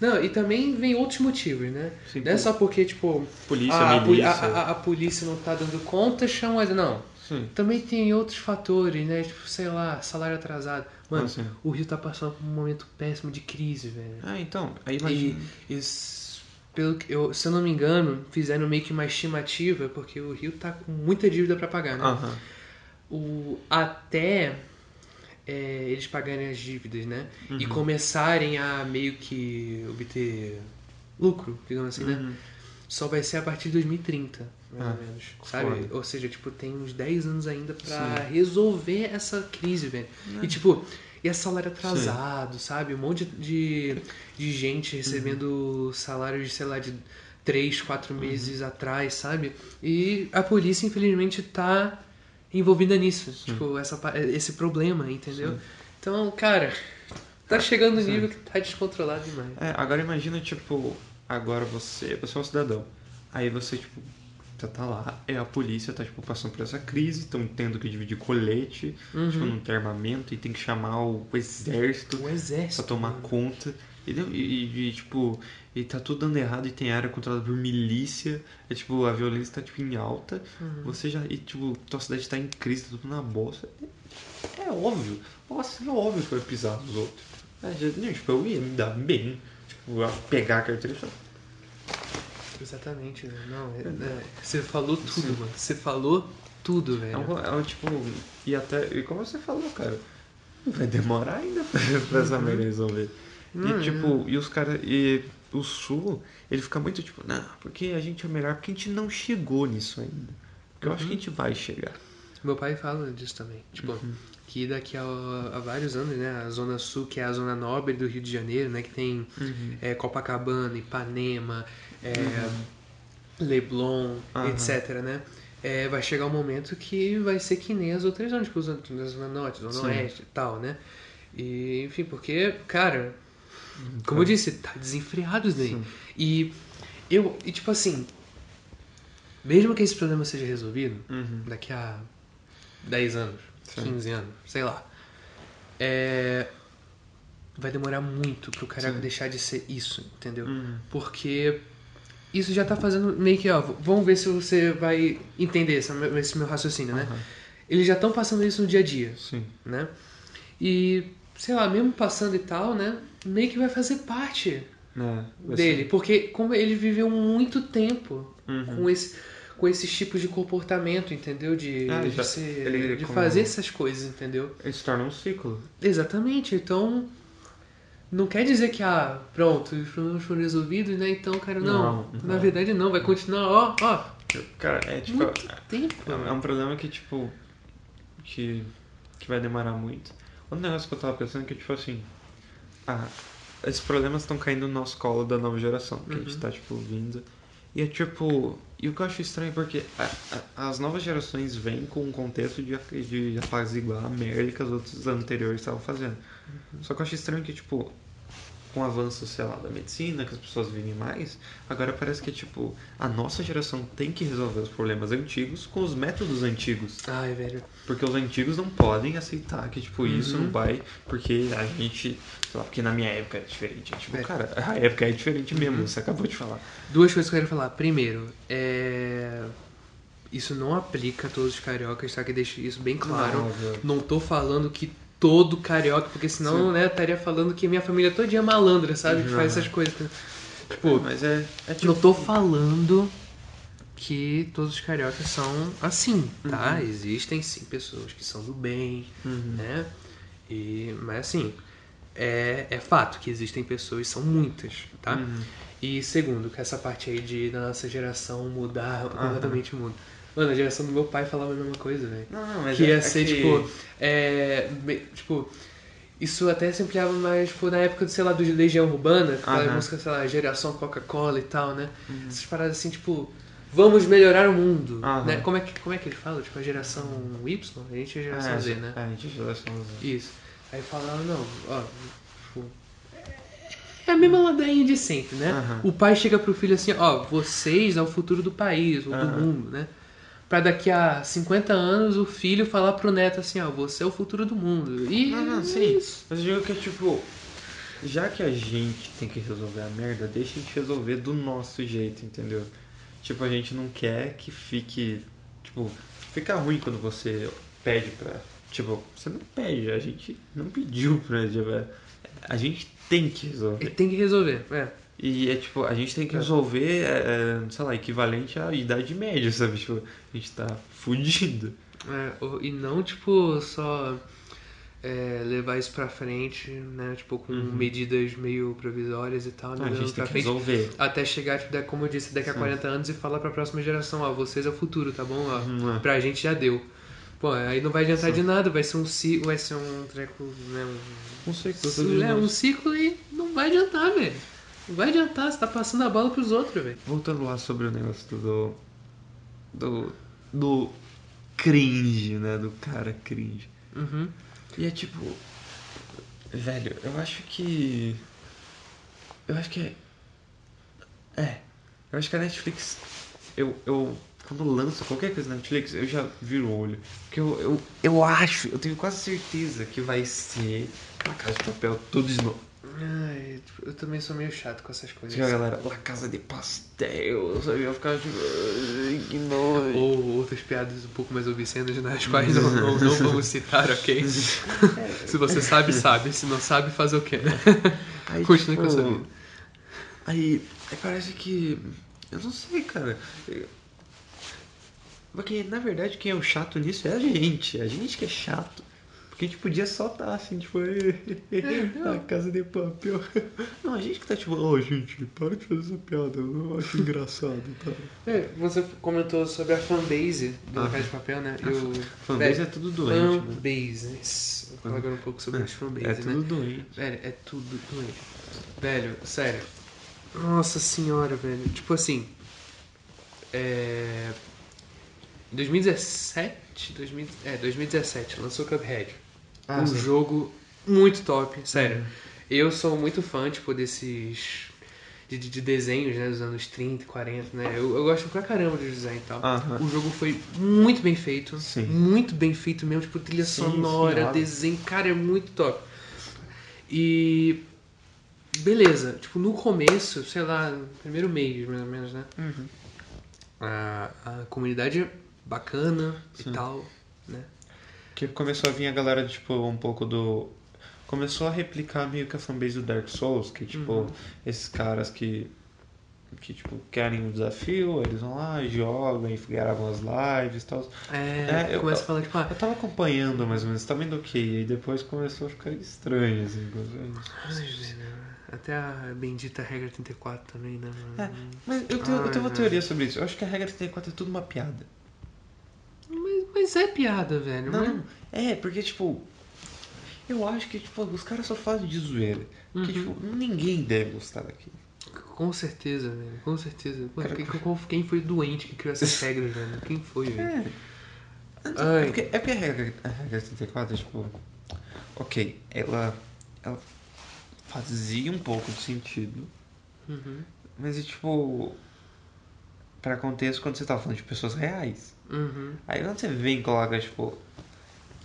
Não, e também vem outros motivos, né? Sim, não é só porque, tipo, Polícia, a, a a, a- a polícia não tá dando conta, chama. mas Não. Sim. Também tem outros fatores, né? Tipo, sei lá, salário atrasado. Mano, Ah, o Rio tá passando por um momento péssimo de crise, velho. Ah, então, aí imagina... E, es- pelo que eu, se eu não me engano, fizeram meio que uma estimativa, porque o Rio tá com muita dívida pra pagar, né? Aham. O, até é, eles pagarem as dívidas, né? Uhum. E começarem a meio que obter lucro, digamos assim, né? Uhum. Só vai ser a partir de 2030, mais Ah, ou menos. Sabe? foda. Ou seja, tipo, tem uns 10 anos ainda pra Sim. resolver essa crise, velho. É. E tipo, e é salário atrasado, sabe? Um monte de, de gente recebendo salários, sei lá, de 3, 4 meses atrás, sabe? E a polícia, infelizmente, tá envolvida nisso. Tipo, essa, esse problema, entendeu? Sim. Então, cara, tá chegando no Sim. nível que tá descontrolado demais. É, agora imagina, tipo, agora você, você é um cidadão. Aí você, tipo, você tá lá, é a polícia, tá, tipo, passando por essa crise, estão tendo que dividir colete, Uhum. tipo, não tem armamento, e tem que chamar o, o exército O exército. pra tomar mano. conta. E, e- e, tipo, e tá tudo dando errado e tem área controlada por milícia. É tipo, a violência tá tipo em alta. Uhum. Você já. E tipo, tua cidade tá em crise, tá tudo na bosta. É, é óbvio. Nossa, é óbvio que vai pisar nos outros. É, já- não, tipo, eu ia me dar bem. Tipo, a pegar a carteira e Exatamente, velho. Não, é- é- você falou tudo, Sim. mano. Você falou tudo, É velho. um, é um tipo. E até. E como você falou, cara. Vai demorar ainda pra, pra essa merda resolver. Hum, E tipo, e os caras. E o sul, ele fica muito tipo, não, porque a gente é melhor, porque a gente não chegou nisso ainda. Porque eu acho que a gente vai chegar. Meu pai fala disso também. Tipo, Uhum. que daqui a, a vários anos, né? A Zona Sul, que é a zona nobre do Rio de Janeiro, né? Que tem é, Copacabana, Ipanema, é, Leblon, Aham. etc, né? É, vai chegar um momento que vai ser que nem as outras zonas, tipo, a Zona Norte, Zona Sim. Oeste e tal, né? E, enfim, porque, cara, como eu disse, tá desenfreado isso daí. Sim. E eu, e tipo assim, mesmo que esse problema seja resolvido, Uhum. daqui a 10 anos, Sim. 15 anos, sei lá. É, vai demorar muito pro carioca Sim. deixar de ser isso, entendeu? Uhum. Porque isso já tá fazendo meio que, ó, vamos ver se você vai entender esse, esse meu raciocínio, né? Aham. Eles já estão passando isso no dia a dia, Sim. né? E sei lá, mesmo passando e tal, né? Meio que vai fazer parte É, dele. Porque como ele viveu muito tempo Uhum. com, esse, com esses tipos de comportamento, entendeu? De, Ah, de, ser- ele de fazer essas coisas, entendeu? Ele se torna um ciclo. Exatamente. Então, não quer dizer que, ah, pronto, os problemas foram resolvidos, né? Então, cara, não. Não, Na não. verdade, não. Vai continuar, ó, ó, Cara, é tipo. muito tempo. É, é um problema que, tipo. Que, que vai demorar muito. Outro negócio que eu tava pensando é que, tipo assim. Ah, esses problemas estão caindo no nosso colo da nova geração, que a gente tá, tipo, vindo. E é tipo. E o que eu acho estranho é porque a- a- as novas gerações vêm com um contexto de, de apaziguar a merda que as outras anteriores estavam fazendo. Só que eu acho estranho que, tipo, com o avanço, sei lá, da medicina, que as pessoas vivem mais, agora parece que, tipo, a nossa geração tem que resolver os problemas antigos com os métodos antigos. Ai, velho. Porque os antigos não podem aceitar que, tipo, isso Uhum. não vai, porque a gente, sei lá, porque na minha época era diferente. Tipo, É. cara, a época é diferente mesmo, você acabou de falar. Duas coisas que eu quero falar. Primeiro, é... Isso não aplica a todos os cariocas, tá? Que deixe isso bem claro. Não. Não tô falando que todo carioca, porque senão, Sim. né, eu estaria falando que minha família todinha é malandra, sabe? Que faz essas coisas. Tipo, mas é, é tipo, não tô falando que todos os cariocas são assim, tá? Uhum. Existem sim pessoas que são do bem, Uhum. né? E, mas assim, é, é fato que existem pessoas, são muitas, tá? Uhum. E segundo, que essa parte aí de da nossa geração mudar completamente muda. Mano, a geração do meu pai falava a mesma coisa, velho. Não, não, mas Que é, ia é ser, que- tipo, é, tipo, isso até se ampliava mais, tipo, na época, sei lá, do Legião Urbana, aquela Aham. música, sei lá, geração Coca-Cola e tal, né? Essas paradas assim, tipo, vamos melhorar o mundo, né? Como é, que, como é que ele fala? Tipo, a geração Y? A gente é a geração é, Z, né? É, a gente é geração Z. Isso. Aí falaram, não, ó, tipo, é a mesma ladainha de sempre, né? O pai chega pro filho assim, ó, vocês é o futuro do país, ou do mundo, né? Pra daqui a 50 anos o filho falar pro neto assim, ó, você é o futuro do mundo. E Não, não, é sim. isso. Mas eu digo que é tipo. Já que a gente tem que resolver a merda, deixa a gente resolver do nosso jeito, entendeu? Tipo, a gente não quer que fique. Tipo, fica ruim quando você pede pra. Tipo, você não pede, a gente não pediu pra. A gente tem que resolver. Tem que resolver, é. E é tipo, a gente tem que resolver, é, é, sei lá, equivalente à idade média, sabe? Tipo, a gente tá fudido. É, e não, tipo, só é, levar isso pra frente, né? Tipo, com medidas meio provisórias e tal, né? Uhum. a levando gente tem que frente. resolver. Até chegar, tipo, como eu disse, daqui a 40 anos e falar pra próxima geração, ó, vocês é o futuro, tá bom? Ó, Uhum, é. Pra gente já deu. Pô, aí não vai adiantar de nada, vai ser um ciclo, vai ser um treco, né? Um, Não sei o que eu tô é, um ciclo e não vai adiantar, velho. Não vai adiantar, você tá passando a bola pros outros, velho. Voltando lá sobre o negócio do. do. do cringe, né? Do cara cringe. Uhum. E é tipo. Velho, eu acho que. Eu acho que é. É. Eu acho que a Netflix. Eu. eu quando lança qualquer coisa na Netflix, eu já viro o olho. Porque eu, eu, eu acho, eu tenho quase certeza que vai ser La Casa de Papel tudo de novo. Ai, tipo, eu também sou meio chato com essas coisas. Tinha a galera, La Casa de Pastel, sabe? Eu ficava tipo, "Ai, que nojo. Ou outras piadas um pouco mais obscenas, nas quais não, não, não vamos citar, ok? Se você sabe, sabe. Se não sabe, fazer o quê, né? Aí, Continue com a tipo, sua vida. Aí, aí parece que. Eu não sei, cara. Porque, na verdade, quem é o chato nisso é a gente. A gente que é chato. Porque a gente podia só estar assim, tipo, a casa de papel. Não, a gente que tá tipo, ô gente, para de fazer essa piada, eu acho engraçado, tá? É, você comentou sobre a fanbase do Ah. Casa de Papel, né? Eu, Fanbase é tudo doente, né? Fanbases. Vou falar agora um pouco sobre as fanbases, É né? tudo doente. Velho, é tudo doente. Velho, sério. Nossa senhora, velho. Tipo assim. É. Em 2017. 2000, é, 2017, lançou Cuphead. Ah, um sim. jogo muito top, sério. Eu sou muito fã, tipo, desses. De, de- de desenhos, né, dos anos 30, 40, né? Eu, eu gosto pra caramba de design e tal. O jogo foi muito bem feito. Sim. Muito bem feito mesmo, tipo, trilha Sim, sonora, desenho, cara, é muito top. E. Beleza, tipo, no começo, sei lá, no primeiro mês, mais ou menos, né? Uhum. A, a comunidade é bacana Sim. e tal, né? Que começou a vir a galera, tipo, um pouco do. começou a replicar meio que a fanbase do Dark Souls, que tipo, Uhum. esses caras que que tipo querem um desafio, eles vão lá, jogam e gravam as lives e tal. É, É, eu- começa a falar, tipo, ah, Eu tava acompanhando mais ou menos, tava indo ok, e depois começou a ficar estranho, assim. ai, velho, até a bendita regra 34 também, né, É, mas eu tenho, eu tenho uma Ai, teoria sobre isso. Eu acho que a regra 34 é tudo uma piada. Mas, é piada, velho. mas- Não, é, porque tipo. Eu acho que tipo, os caras só fazem de zoeira. Porque Uhum. tipo, ninguém deve gostar daquilo. Com certeza, velho. Com certeza. Pô, Cara, quem, quem foi doente que criou essas regras, velho? Quem foi, velho? É. É porque, é porque a regra, a regra 34 é tipo. Ok, ela. Ela fazia um pouco de sentido. Uhum. Mas tipo. Pra contexto quando você tá falando de pessoas reais. Uhum. Aí quando você vem e coloca, tipo.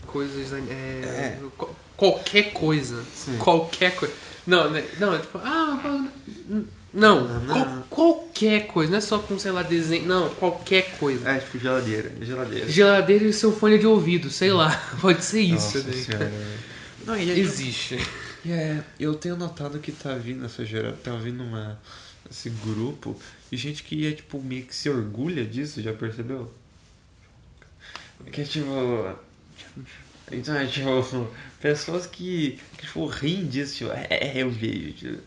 Coisas. É, É. co- Qualquer coisa. Sim. Qualquer coisa. Não, né? Não, é tipo. Ah, não. Não, qual- não. qualquer coisa. Não é só com, sei lá, desenho. Não, qualquer coisa. É, tipo geladeira. Geladeira. Geladeira e seu fone de ouvido, sei lá. Pode ser isso, Nossa né? senhora. Não, e é, tipo, Existe. e é, eu tenho notado que tá vindo essa geração, tá vindo uma, esse grupo de gente que é tipo meio que se orgulha disso, já percebeu? Que é tipo. Então é tipo, pessoas que, que tipo, riem disso, tipo, é, é, eu vejo. Tipo,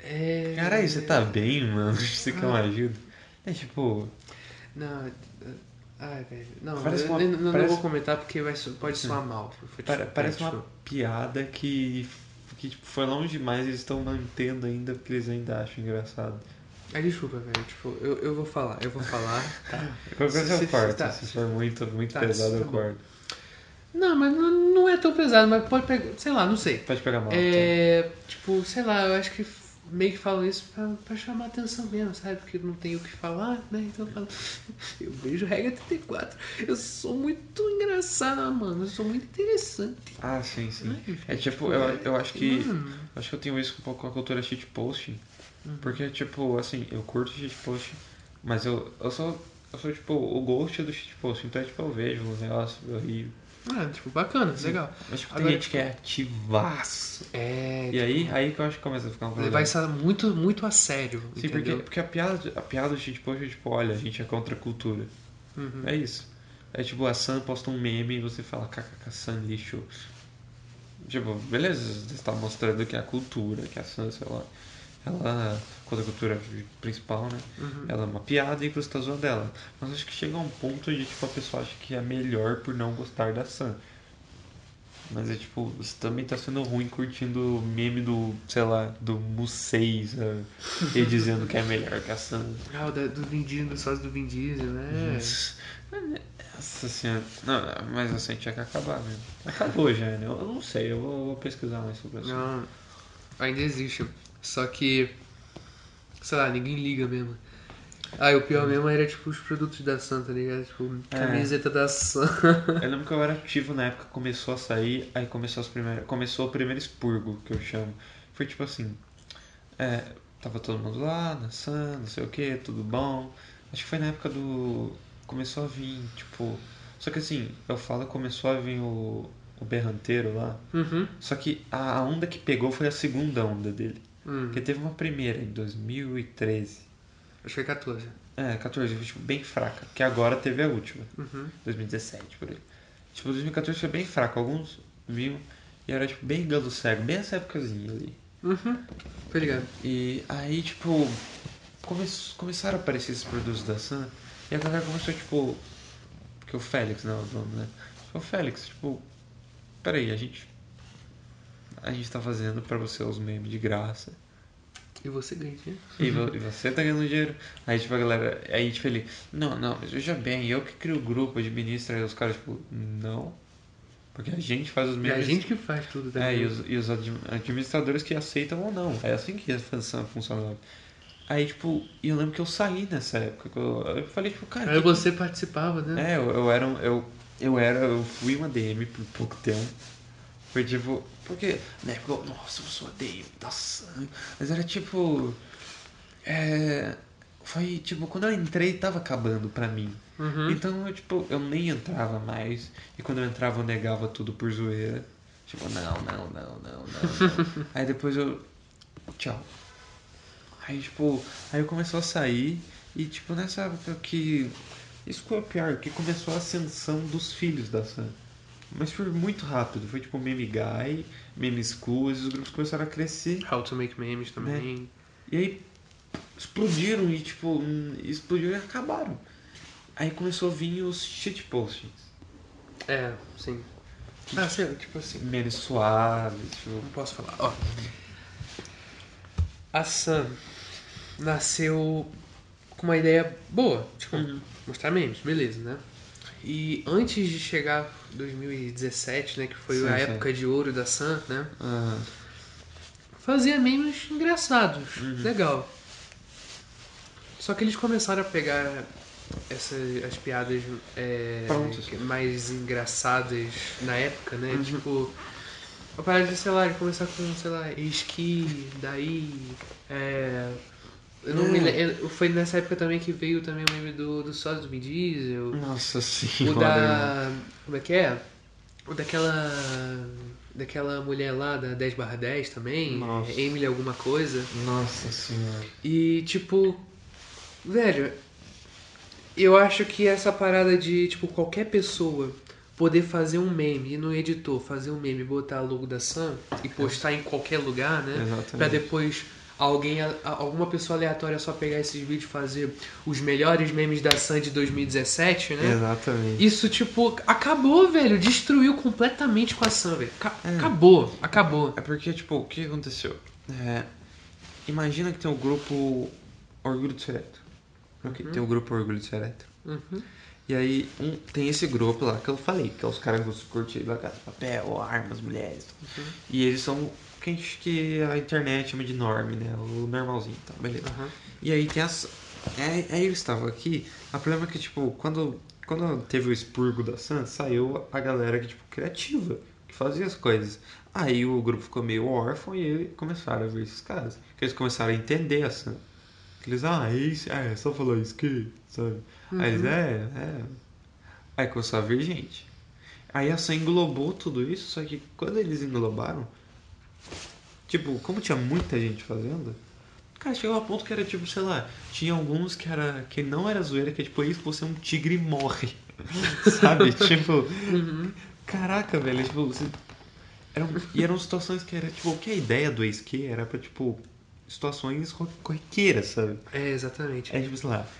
É. Caralho, você tá bem, mano? Você quer uma ajuda? É tipo. Não. é- Ai, velho. Não, Parece eu, uma- eu não, não parece- vou comentar porque vai, pode soar mal. Parece tipo, uma piada que, que tipo, foi longe demais eles estão mantendo ainda porque eles ainda acham engraçado. Ah, desculpa, velho. Tipo, eu, eu vou falar, eu vou falar, tá? Qualquer coisa eu corto, tá. se for muito, muito Tá, pesado tá eu corto. Não, mas não, não é tão pesado, mas pode pegar. Sei lá, não sei. Pode pegar mal. tá? É. Tipo, sei lá, eu acho que meio que falam isso pra, pra chamar atenção mesmo, sabe? Porque não tem o que falar, né? Então eu falo. Eu vejo regra 34. Eu sou muito engraçado, mano. Eu sou muito interessante. Ah, sim, sim. É tipo, eu, eu acho que. Mano. Acho que eu tenho isso um pouco com a cultura shitposting. Uhum. Porque, tipo, assim, eu curto shitposting, mas eu, eu sou. Eu sou tipo o ghost do shitposting, então é tipo, eu vejo os negócios, eu rio. Ah, tipo, bacana, legal. Mas tipo, Agora, tem gente que é ativaço. É. E aí, aí que eu acho que começa a ficar um problema. Levar isso muito, muito a sério. Sim, porque, entendeu? porque a piada, a piada shitpost é tipo, olha, a gente é contra a cultura. Uhum. É isso. É tipo, a Sam posta um meme e você fala, kkk, Sam lixo. Tipo, beleza, você está mostrando que é a cultura, que a Sam, sei lá, ela, contra a cultura principal, né? Uhum. Ela é uma piada e você tá zoando dela. Mas acho que chega a um ponto de, tipo, a pessoa acha que é melhor por não gostar da Sam. Mas é tipo, você também tá sendo ruim curtindo o meme do, sei lá, do Musei, sabe? E dizendo que é melhor que a Sam. Ah, o da- do Vin Diesel, do sócio do Vin Diesel, né? Nossa senhora. Não, mas assim, tinha que acabar mesmo. Acabou já, né? Eu não sei, eu vou, vou pesquisar mais sobre isso. Não, ainda existe. Só que, sei lá, ninguém liga mesmo. Ah, e o pior mesmo era tipo os produtos da Sam, tá ligado? Tipo, É. camiseta da Sam. Eu lembro que eu era ativo na época, começou a sair, aí começou as primeiras. Começou o primeiro expurgo, que eu chamo. Foi tipo assim. É, tava todo mundo lá, na Sam, não sei o que, tudo bom. Acho que foi na época do. Começou a vir, tipo. Só que assim, eu falo começou a vir o, o berranteiro lá. Uhum. Só que a onda que pegou foi a segunda onda dele. Hum, Porque teve uma primeira em 2013. acho que é 14. É, 14, foi tipo, bem fraca. Que agora teve a última, Uhum. 2017, por aí. Tipo, 2014 foi bem fraco. Alguns viam e era tipo bem galo cego, bem essa épocazinha ali. Uhum. Tô ligado. E aí, tipo, come começaram a aparecer esses produtos da Sun e a galera começou, tipo. Porque o Félix, né? O dono, né? O Félix, tipo, peraí, a gente. A gente tá fazendo pra você os memes de graça. E você ganha, né? E, vo- e você tá ganhando dinheiro. Aí, tipo, a galera. Aí, tipo, ele. Não, não, mas veja bem, eu que crio o grupo, administro. Aí os caras, tipo, não. Porque a gente faz os É memes. a gente que faz tudo, tá É, e os, e os admi- administradores que aceitam ou não. É assim que a função funciona. Aí, tipo, e eu lembro que eu saí nessa época. Eu, eu falei, tipo, cara. Aí que- você participava, né? É, eu, eu era um. Eu, eu era. Eu fui uma DM por pouco tempo. Foi tipo. Porque na época eu, nossa, eu sou a DM da Sam. Mas era tipo. É. Foi tipo, quando eu entrei tava acabando pra mim. Uhum. Então eu, tipo, eu nem entrava mais. E quando eu entrava eu negava tudo por zoeira. Tipo, não, não, não, não, não. não. aí depois eu. Tchau. Aí, tipo, aí eu começou a sair e, tipo, nessa época que. Isso foi o pior, que começou a ascensão dos filhos da Sam. Mas foi muito rápido, foi tipo Meme Guy, Meme Schools, os grupos começaram a crescer. How to make memes também. E aí explodiram e tipo, explodiram e acabaram. Aí começou a vir os shitpostings. É, sim. Ah, sim, tipo assim. Memes suaves, tipo. Não posso falar. Ó. A Sam nasceu com uma ideia boa. Tipo, Uhum. mostrar memes, beleza, né? E antes de chegar 2017, né? Que foi Sim, a sim. época de ouro da Sam, né? Ah, Fazia memes engraçados. Uhum. Legal. Só que eles começaram a pegar essas as piadas é, mais engraçadas na época, né? Uhum. Tipo, a parada de, sei lá, de começar com, sei lá, esqui, daí. É, eu não É. me lembro. Foi nessa época também que veio também o meme do, do sócio do Vin Diesel. nossa O senhora. da. Como é que é? O daquela. Daquela mulher lá da 10 barra 10 também. Nossa. Emily alguma coisa. Nossa senhora. E tipo. Velho. Eu acho que essa parada de, tipo, qualquer pessoa poder fazer um meme e no editor fazer um meme, botar o logo da Sam e postar em qualquer lugar, né? Exatamente. Pra depois alguém, alguma pessoa aleatória só pegar esses vídeos e fazer os melhores memes da Sam de 2017, né? Exatamente. Isso, tipo, acabou, velho. Destruiu completamente com a Sam, velho. É. Acabou, acabou. É porque, tipo, o que aconteceu? É, imagina que tem o grupo Orgulho Ser Hétero. Ok, Tem o grupo Orgulho Ser Hétero. Uhum. E aí um, tem esse grupo lá que eu falei, que é os caras que curtem La Casa de Papel, armas, mulheres. E eles são que, a gente- que a internet chama de norme, né? O normalzinho, tá? Beleza. Aham. E aí tem as. É, aí eles estavam aqui. O problema é que, tipo, quando, quando teve o expurgo da Sun, saiu a galera que, tipo, criativa, que fazia as coisas. Aí o grupo ficou meio órfão e começaram a ver esses caras. Que eles começaram a entender a Sun. Que eles, ah, é isso, é, é só falar isso que, sabe? Aí eles, é, é. Aí começou a ver gente. Aí a Sun englobou tudo isso, só que quando eles englobaram, tipo, como tinha muita gente fazendo, Cara, chegou a ponto que era tipo, sei lá, tinha alguns que era que não era zoeira, que é tipo, isso você é um tigre e morre. Sabe? tipo, Uhum. caraca, velho, tipo, você. Eram, e eram situações que era, tipo, o que a ideia do ex que era pra, tipo, situações cor- corriqueiras, sabe? É, exatamente. É tipo, sei lá,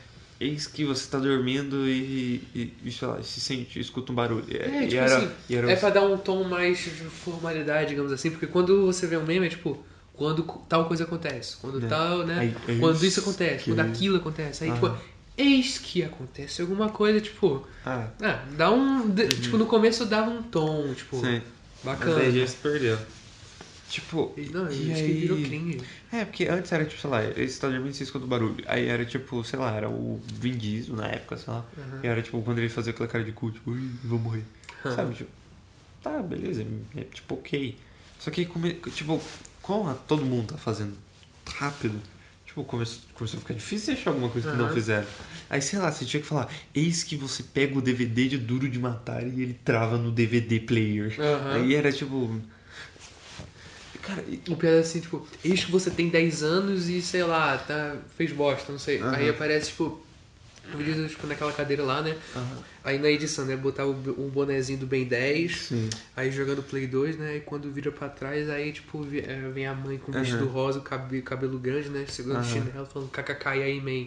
eis que você tá dormindo e, e, e, sei lá, se sente, escuta um barulho. E, É, e tipo era, assim, e era é pra dar um tom mais de formalidade, digamos assim, porque quando você vê um meme é tipo, quando tal coisa acontece, quando É. tal, né? Aí, eis quando isso acontece, que- quando aquilo acontece. Aí, Aham. tipo, eis que acontece alguma coisa, tipo, Ah, ah, dá um. de- Tipo, no começo dava um tom, tipo, sim. bacana. Mas aí já se perdeu. Tipo, E, Não, e acho aí... que virou cringe. É, porque antes era tipo, sei lá, esse tá dormindo e você escuta o barulho. Aí era tipo, sei lá, era o Vin Diesel na época, sei lá. Uhum. E era tipo, quando ele fazia aquela cara de cu, tipo, ui, vou morrer. Uhum. Sabe, tipo, tá, beleza, é tipo, ok. Só que, tipo, como todo mundo tá fazendo rápido, tipo, começou, começou a ficar difícil achar alguma coisa que não fizeram. Aí, sei lá, você tinha que falar, eis que você pega o DVD de Duro de Matar e ele trava no DVD player. Aí era tipo. Cara, O pior é assim, tipo, eis que você tem 10 anos e, sei lá, tá, fez bosta, não sei. Aham. Aí aparece, tipo, um vídeo tipo, naquela cadeira lá, né? Aham. Aí na edição, né? Botar o, o bonezinho do Ben 10, Sim. aí jogando Play 2, né? E quando vira pra trás, aí, tipo, é, vem a mãe com o Aham. vestido rosa, o cabelo, cabelo grande, né? Segurando o Aham. chinelo, falando kkk e aí, man.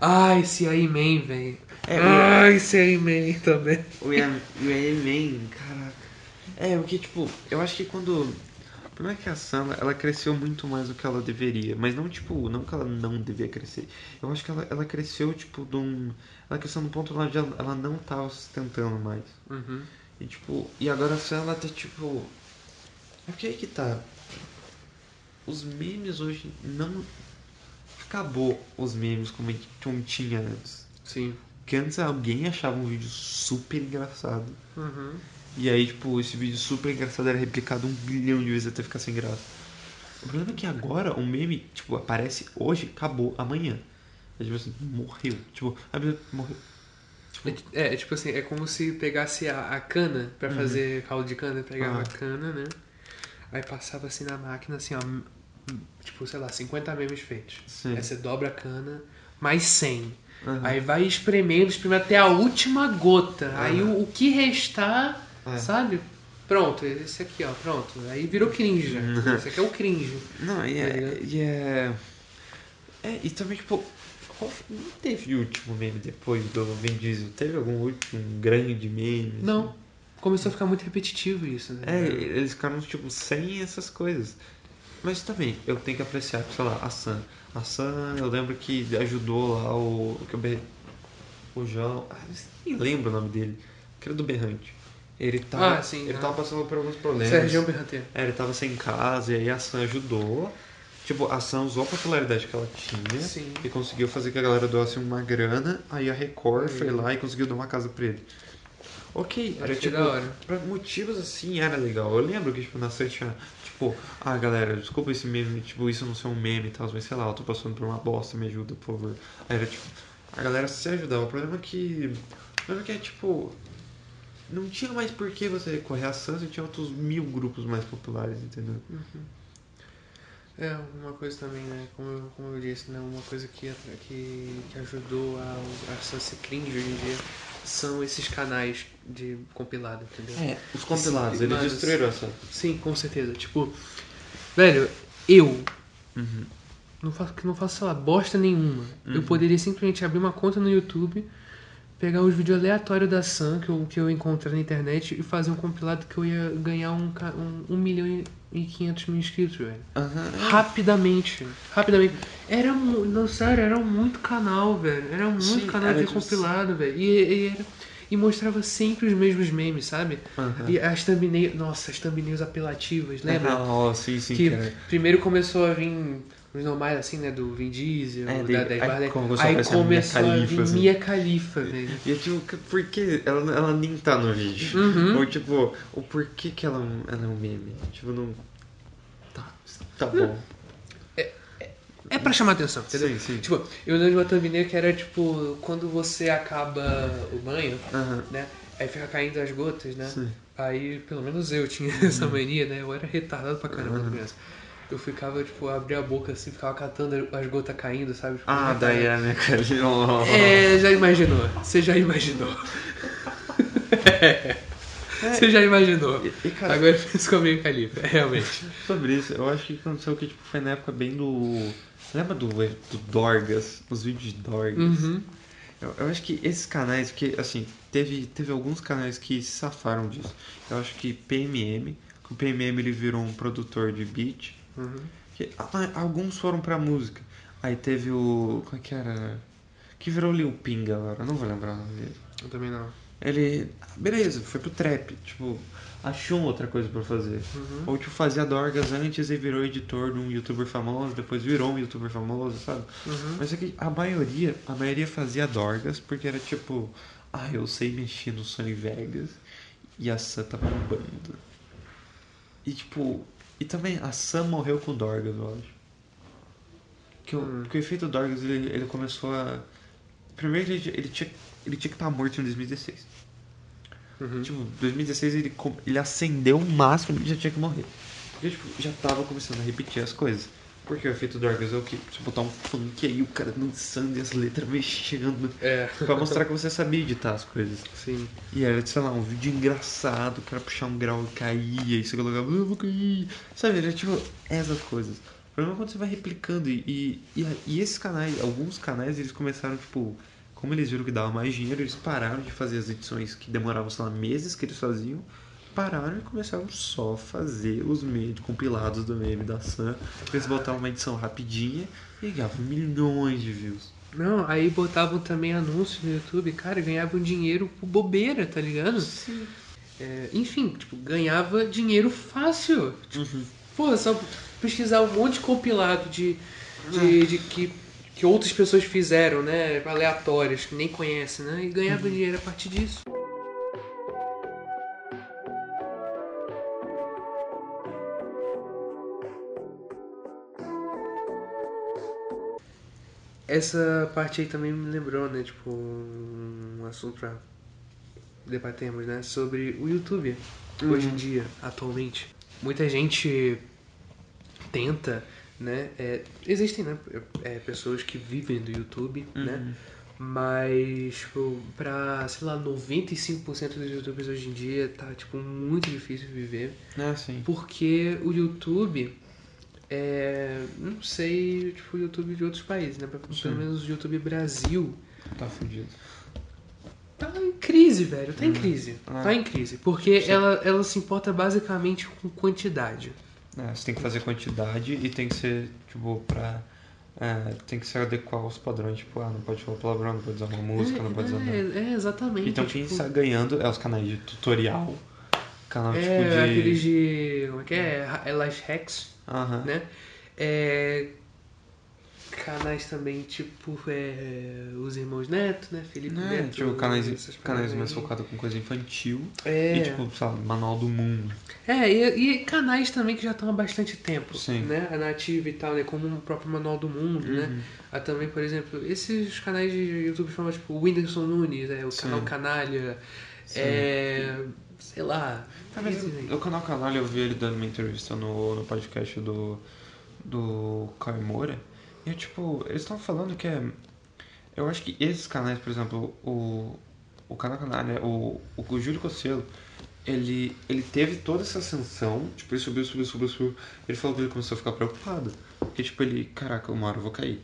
Ai, esse aí, man, velho. É, Ai, esse aí, man também. O o Ian caraca. É, porque, tipo, eu acho que quando. O problema é que a Sam, ela cresceu muito mais do que ela deveria. Mas não, tipo, não que ela não devia crescer. Eu acho que ela, ela cresceu, tipo, de um. Ela cresceu num ponto onde ela, ela não tava sustentando mais. Uhum. E, tipo, e agora a Sam, ela tá, tipo. É porque aí que tá. Os memes hoje não. Acabou os memes como, como tinha antes. Sim. Porque antes alguém achava um vídeo super engraçado. Uhum. E aí, tipo, esse vídeo super engraçado era replicado um bilhão de vezes até ficar sem graça. O problema é que agora um meme, tipo, aparece hoje, acabou, amanhã. É tipo assim, morreu. Tipo, a pessoa morreu. É, é tipo assim, é como se pegasse a, a cana pra fazer caldo de cana, pegava Ah. a cana, né? Aí passava assim na máquina, assim, ó. Tipo, sei lá, 50 memes feitos. Sim. Aí você dobra a cana, mais 100. Aham. Aí vai espremendo, espremendo até a última gota. Aí o, o que restar, É. sabe? Pronto, esse aqui, ó, pronto. Aí virou cringe. esse aqui é o cringe. Não, e Tá é, ligado? e é. É, e também, tipo, não teve último meme depois do Vin Diesel? Teve algum último grande meme? assim? Não. Começou a ficar muito repetitivo isso, né? É, eles ficaram, tipo, sem essas coisas. Mas também, eu tenho que apreciar, sei lá, a Sam. A Sam, eu lembro que ajudou lá o. Que eu be... O João. Ah, nem lembro o nome dele. Que era do Berrante. Ele tava, Ah, sim, ele ah. tava passando por alguns problemas. Sérgio Berranteiro. É, ele tava sem casa e aí a Sam ajudou. Tipo, a Sam usou a popularidade que ela tinha Sim. e conseguiu fazer que a galera doasse uma grana. Aí a Record Uhum. foi lá e conseguiu dar uma casa pra ele. Ok, era Achei tipo. da hora. Pra motivos assim era legal. Eu lembro que, tipo, na série tinha. Tipo, ah, galera, desculpa esse meme, tipo, isso não ser um meme e tal, mas sei lá, eu tô passando por uma bosta, me ajuda, por favor. Aí era tipo. A galera se ajudava. O problema é que. O problema é que é tipo. Não tinha mais por que você recorrer a Sans e tinha outros mil grupos mais populares, entendeu? É, uma coisa também, né? Como eu, como eu disse, né? Uma coisa que, que, que ajudou a, a Sam ser cringe hoje em dia são esses canais de compilado, entendeu? É, os compilados, eles Mano, destruíram essa. Sim, com certeza. Tipo, velho, eu Uhum. não faço, não faço, sei lá, bosta nenhuma. Eu poderia simplesmente abrir uma conta no YouTube, pegar os vídeos aleatórios da Sam que eu, que eu encontrar na internet e fazer um compilado que eu ia ganhar um, um, um milhão e quinhentos mil inscritos, velho. Aham. Rapidamente. Rapidamente. Era não, sério, era muito canal, velho. Era muito Sim, canal de compilado, velho. E, e, era- e mostrava sempre os mesmos memes, sabe? Aham. E as thumbnails. Nossa, as thumbnails apelativas, lembra? Oh, sim, sim, que cara. primeiro começou a vir os normais assim, né? Do Vin Diesel, É, da daí- 10 aí barra 10. começou Aí começou a vir Khalifa, assim. Mia Khalifa, velho. E é tipo, por que ela, ela nem tá no vídeo? Uhum. Ou tipo, o porquê que ela, é um- ela é um meme? Tipo, não. Tá, tá bom. É pra chamar atenção, entendeu? Sim, sim. Tipo, eu lembro de uma thumbnail que era tipo, quando você acaba o banho, Aham. né? Aí fica caindo as gotas, né? Sim. Aí, pelo menos eu tinha essa mania, né? Eu era retardado pra caramba quando criança. Eu ficava, tipo, abria a boca assim, ficava catando as gotas caindo, sabe? Tipo, Ah, daí é a minha cara. É, já imaginou. Você já imaginou. Você já imaginou. E, e, cara, Agora fez com a minha califa, realmente. sobre isso, eu acho que aconteceu que tipo, foi na época bem do. Lembra do, do Dorgas? Os vídeos de Dorgas? Uhum. Eu, eu acho que esses canais, que assim, teve, teve alguns canais que se safaram disso. Eu acho que PMM, que o PMM ele virou um produtor de beat. Uhum. Que, ah, alguns foram pra música. Aí teve o. Como é que era? Que virou Lil Ping agora, não vou lembrar o nome dele. Eu também não. Ele. Beleza, foi pro trap. Tipo, achou outra coisa pra fazer. Uhum. Ou tipo, fazia Dorgas antes e virou editor de um youtuber famoso, depois virou um youtuber famoso, sabe? Uhum. Mas é que a maioria, a maioria fazia Dorgas porque era tipo, ah, eu sei mexer no Sony Vegas e a Sam tá bombando. E tipo, e também a Sam morreu com Dorgas, eu acho. Que o, Hum. porque o efeito Dorgas ele, ele começou a. Primeiro ele, ele tinha, ele tinha que estar morto em 2016. Uhum. Tipo, 2016 ele, ele acendeu o máximo e já tinha que morrer. Porque, tipo, já tava começando a repetir as coisas. Porque o efeito Dorgas é o que? Você botar um funk aí, o cara dançando e as letras mexendo. É, Pra mostrar que você sabia editar as coisas. sim. E era, sei lá, um vídeo engraçado, o cara puxar um grau e caía, e você colocava, "Ah, eu vou cair. Sabe, era tipo essas coisas. O problema é quando você vai replicando e, e, e, e esses canais, alguns canais, eles começaram, tipo, como eles viram que dava mais dinheiro, eles pararam de fazer as edições que demoravam, sei lá, meses que eles faziam, pararam e começaram só a fazer os memes compilados do meme da Sam. Eles botavam uma edição rapidinha e ganhavam milhões de views. Não, aí botavam também anúncios no YouTube, cara, ganhavam dinheiro por bobeira, tá ligado? Sim. É, enfim, tipo, ganhava dinheiro fácil. Tipo, Uhum. Pô, só pesquisar um monte de compilado de, de, de que, que outras pessoas fizeram, né? Aleatórias, que nem conhecem, né? E ganhava dinheiro a partir disso. Essa parte aí também me lembrou, né? Tipo, uma assunto pra debatermos, né? Sobre o YouTube, hoje em dia, atualmente. Muita gente tenta, né? é, existem, né? é, pessoas que vivem do YouTube, né? Mas, tipo, pra, sei lá, 95% dos youtubers hoje em dia tá, tipo, muito difícil viver. É, sim. Porque o YouTube é. Não sei, tipo, o YouTube de outros países, né? Sim. Pelo menos o YouTube Brasil Tá fudido. tá em crise, velho. Tá em Hum. crise. Ah. Tá em crise. Porque Sim. ela, ela se importa basicamente com quantidade. É, você tem que fazer quantidade e tem que ser, tipo, pra. é, tem que se adequar aos padrões, tipo, ah, não pode falar palavrão, não pode usar uma música, não pode usar nada. é, é, exatamente. Então quem tipo, está ganhando é os canais de tutorial, canal É, tipo de. aqueles de. Como é que é? É Life Hacks, Aham. né? É. Canais também, tipo, é, os irmãos Neto, né? Felipe Né? Neto. Tipo, canais, canais mais focados com coisa infantil. É. E tipo, sabe, manual do mundo. É, e, e canais também que já estão há bastante tempo, Sim. né? A Nativa e tal, né? Como o próprio Manual do Mundo, né? Uhum. Há também, por exemplo, esses canais de YouTube chamam, tipo, o Whindersson Nunes, é, o Sim. canal Canalha, Sim. é... sei lá... O canal Canalha eu vi ele dando uma entrevista no, no podcast do, do Caio Moura. E tipo, eles estão falando que é. Eu acho que esses canais, por exemplo, o, o canal o, o, o Júlio Cosselo, ele, ele teve toda essa ascensão, tipo, ele subiu, subiu, subiu, subiu. Ele falou que ele começou a ficar preocupado. Porque, tipo, ele, caraca, uma hora eu vou cair.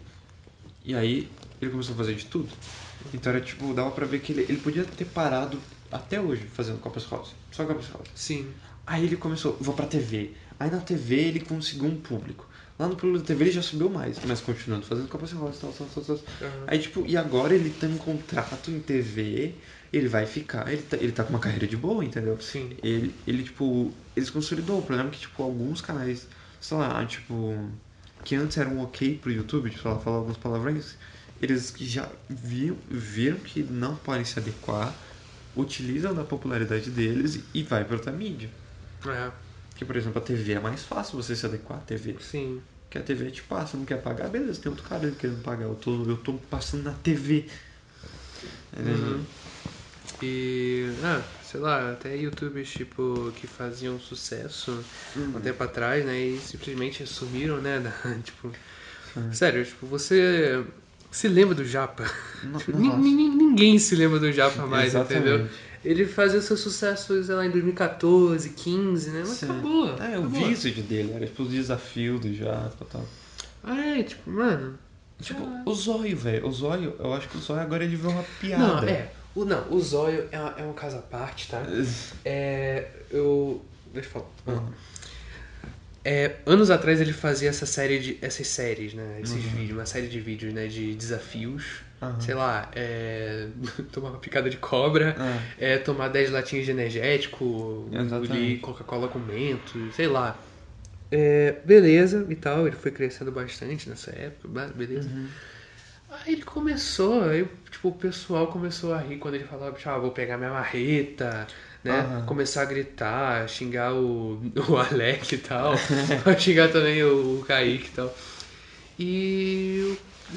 E aí, ele começou a fazer de tudo. Então era tipo, dava pra ver que ele, ele podia ter parado até hoje fazendo Copas Rosa. Só Copas Rosa. Sim. Aí ele começou, vou pra TV. Aí na TV ele conseguiu um público. Lá no público da TV ele já subiu mais, mas continuando fazendo Copas Rosa, tal, tal, tal, tal. Aham. Aí tipo, e agora ele tem um contrato em TV, ele vai ficar, ele tá, ele tá com uma carreira de boa, entendeu? Sim. Ele, ele tipo, eles consolidou. O problema é que, tipo, alguns canais, sei lá, tipo, que antes eram ok pro YouTube, tipo, falar alguns palavrões, eles já viram, viram que não podem se adequar, utilizam da popularidade deles e vai pra outra mídia. É, Que, por exemplo, a TV é mais fácil você se adequar à TV. sim. Porque a TV te passa, não quer pagar, beleza, tem outro cara querendo pagar. Eu tô, eu tô passando na TV. Uhum. E, ah, sei lá, até youtubers, tipo, que faziam sucesso um tempo atrás, né, e simplesmente sumiram, né, da- tipo... Sério, tipo, você se lembra do Japa? No- nossa. nin- nin- ninguém se lembra do Japa mais, Exatamente. entendeu? Ele fazia seu sucesso, sei lá, em 2014, 15, né? Mas Sim. acabou. É, eu acabou. vi isso de dele, era tipo o desafio do Japa e tal. É, tipo, mano... Tipo, Ah. o Zóio, velho. O Zóio, eu acho que o Zóio agora ele virou uma piada. Não, é. O, não, o Zóio é, uma- é um caso à parte, tá? É. Eu. Deixa eu falar. Uhum. É, anos atrás ele fazia essa série de. essas séries, né? Esses Uhum. vídeos, uma série de vídeos, né? De desafios. Aham. Sei lá, é. tomar uma picada de cobra, É. é tomar 10 latinhas de energético, engolir Coca-Cola com mento, sei lá. É, beleza e tal, ele foi crescendo bastante nessa época, beleza. Uhum. Aí ele começou, aí tipo, o pessoal começou a rir quando ele falava, tipo, ah, vou pegar minha marreta, né? Aham. Começar a gritar, xingar o, o Alec e tal, xingar também o, o Kaique e tal. E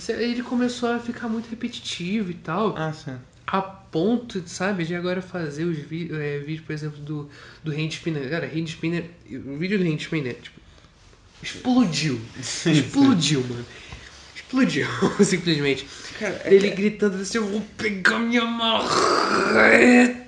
ele começou a ficar muito repetitivo e tal, Ah, sim. a ponto, sabe, de agora fazer os é, vídeos, por exemplo, do, do Hand Spinner. Cara, Hand Spinner, o vídeo do Hand Spinner, tipo, explodiu. Explodiu, mano. Explodiu, simplesmente. Cara, é, Ele gritando assim, eu vou pegar minha marreta.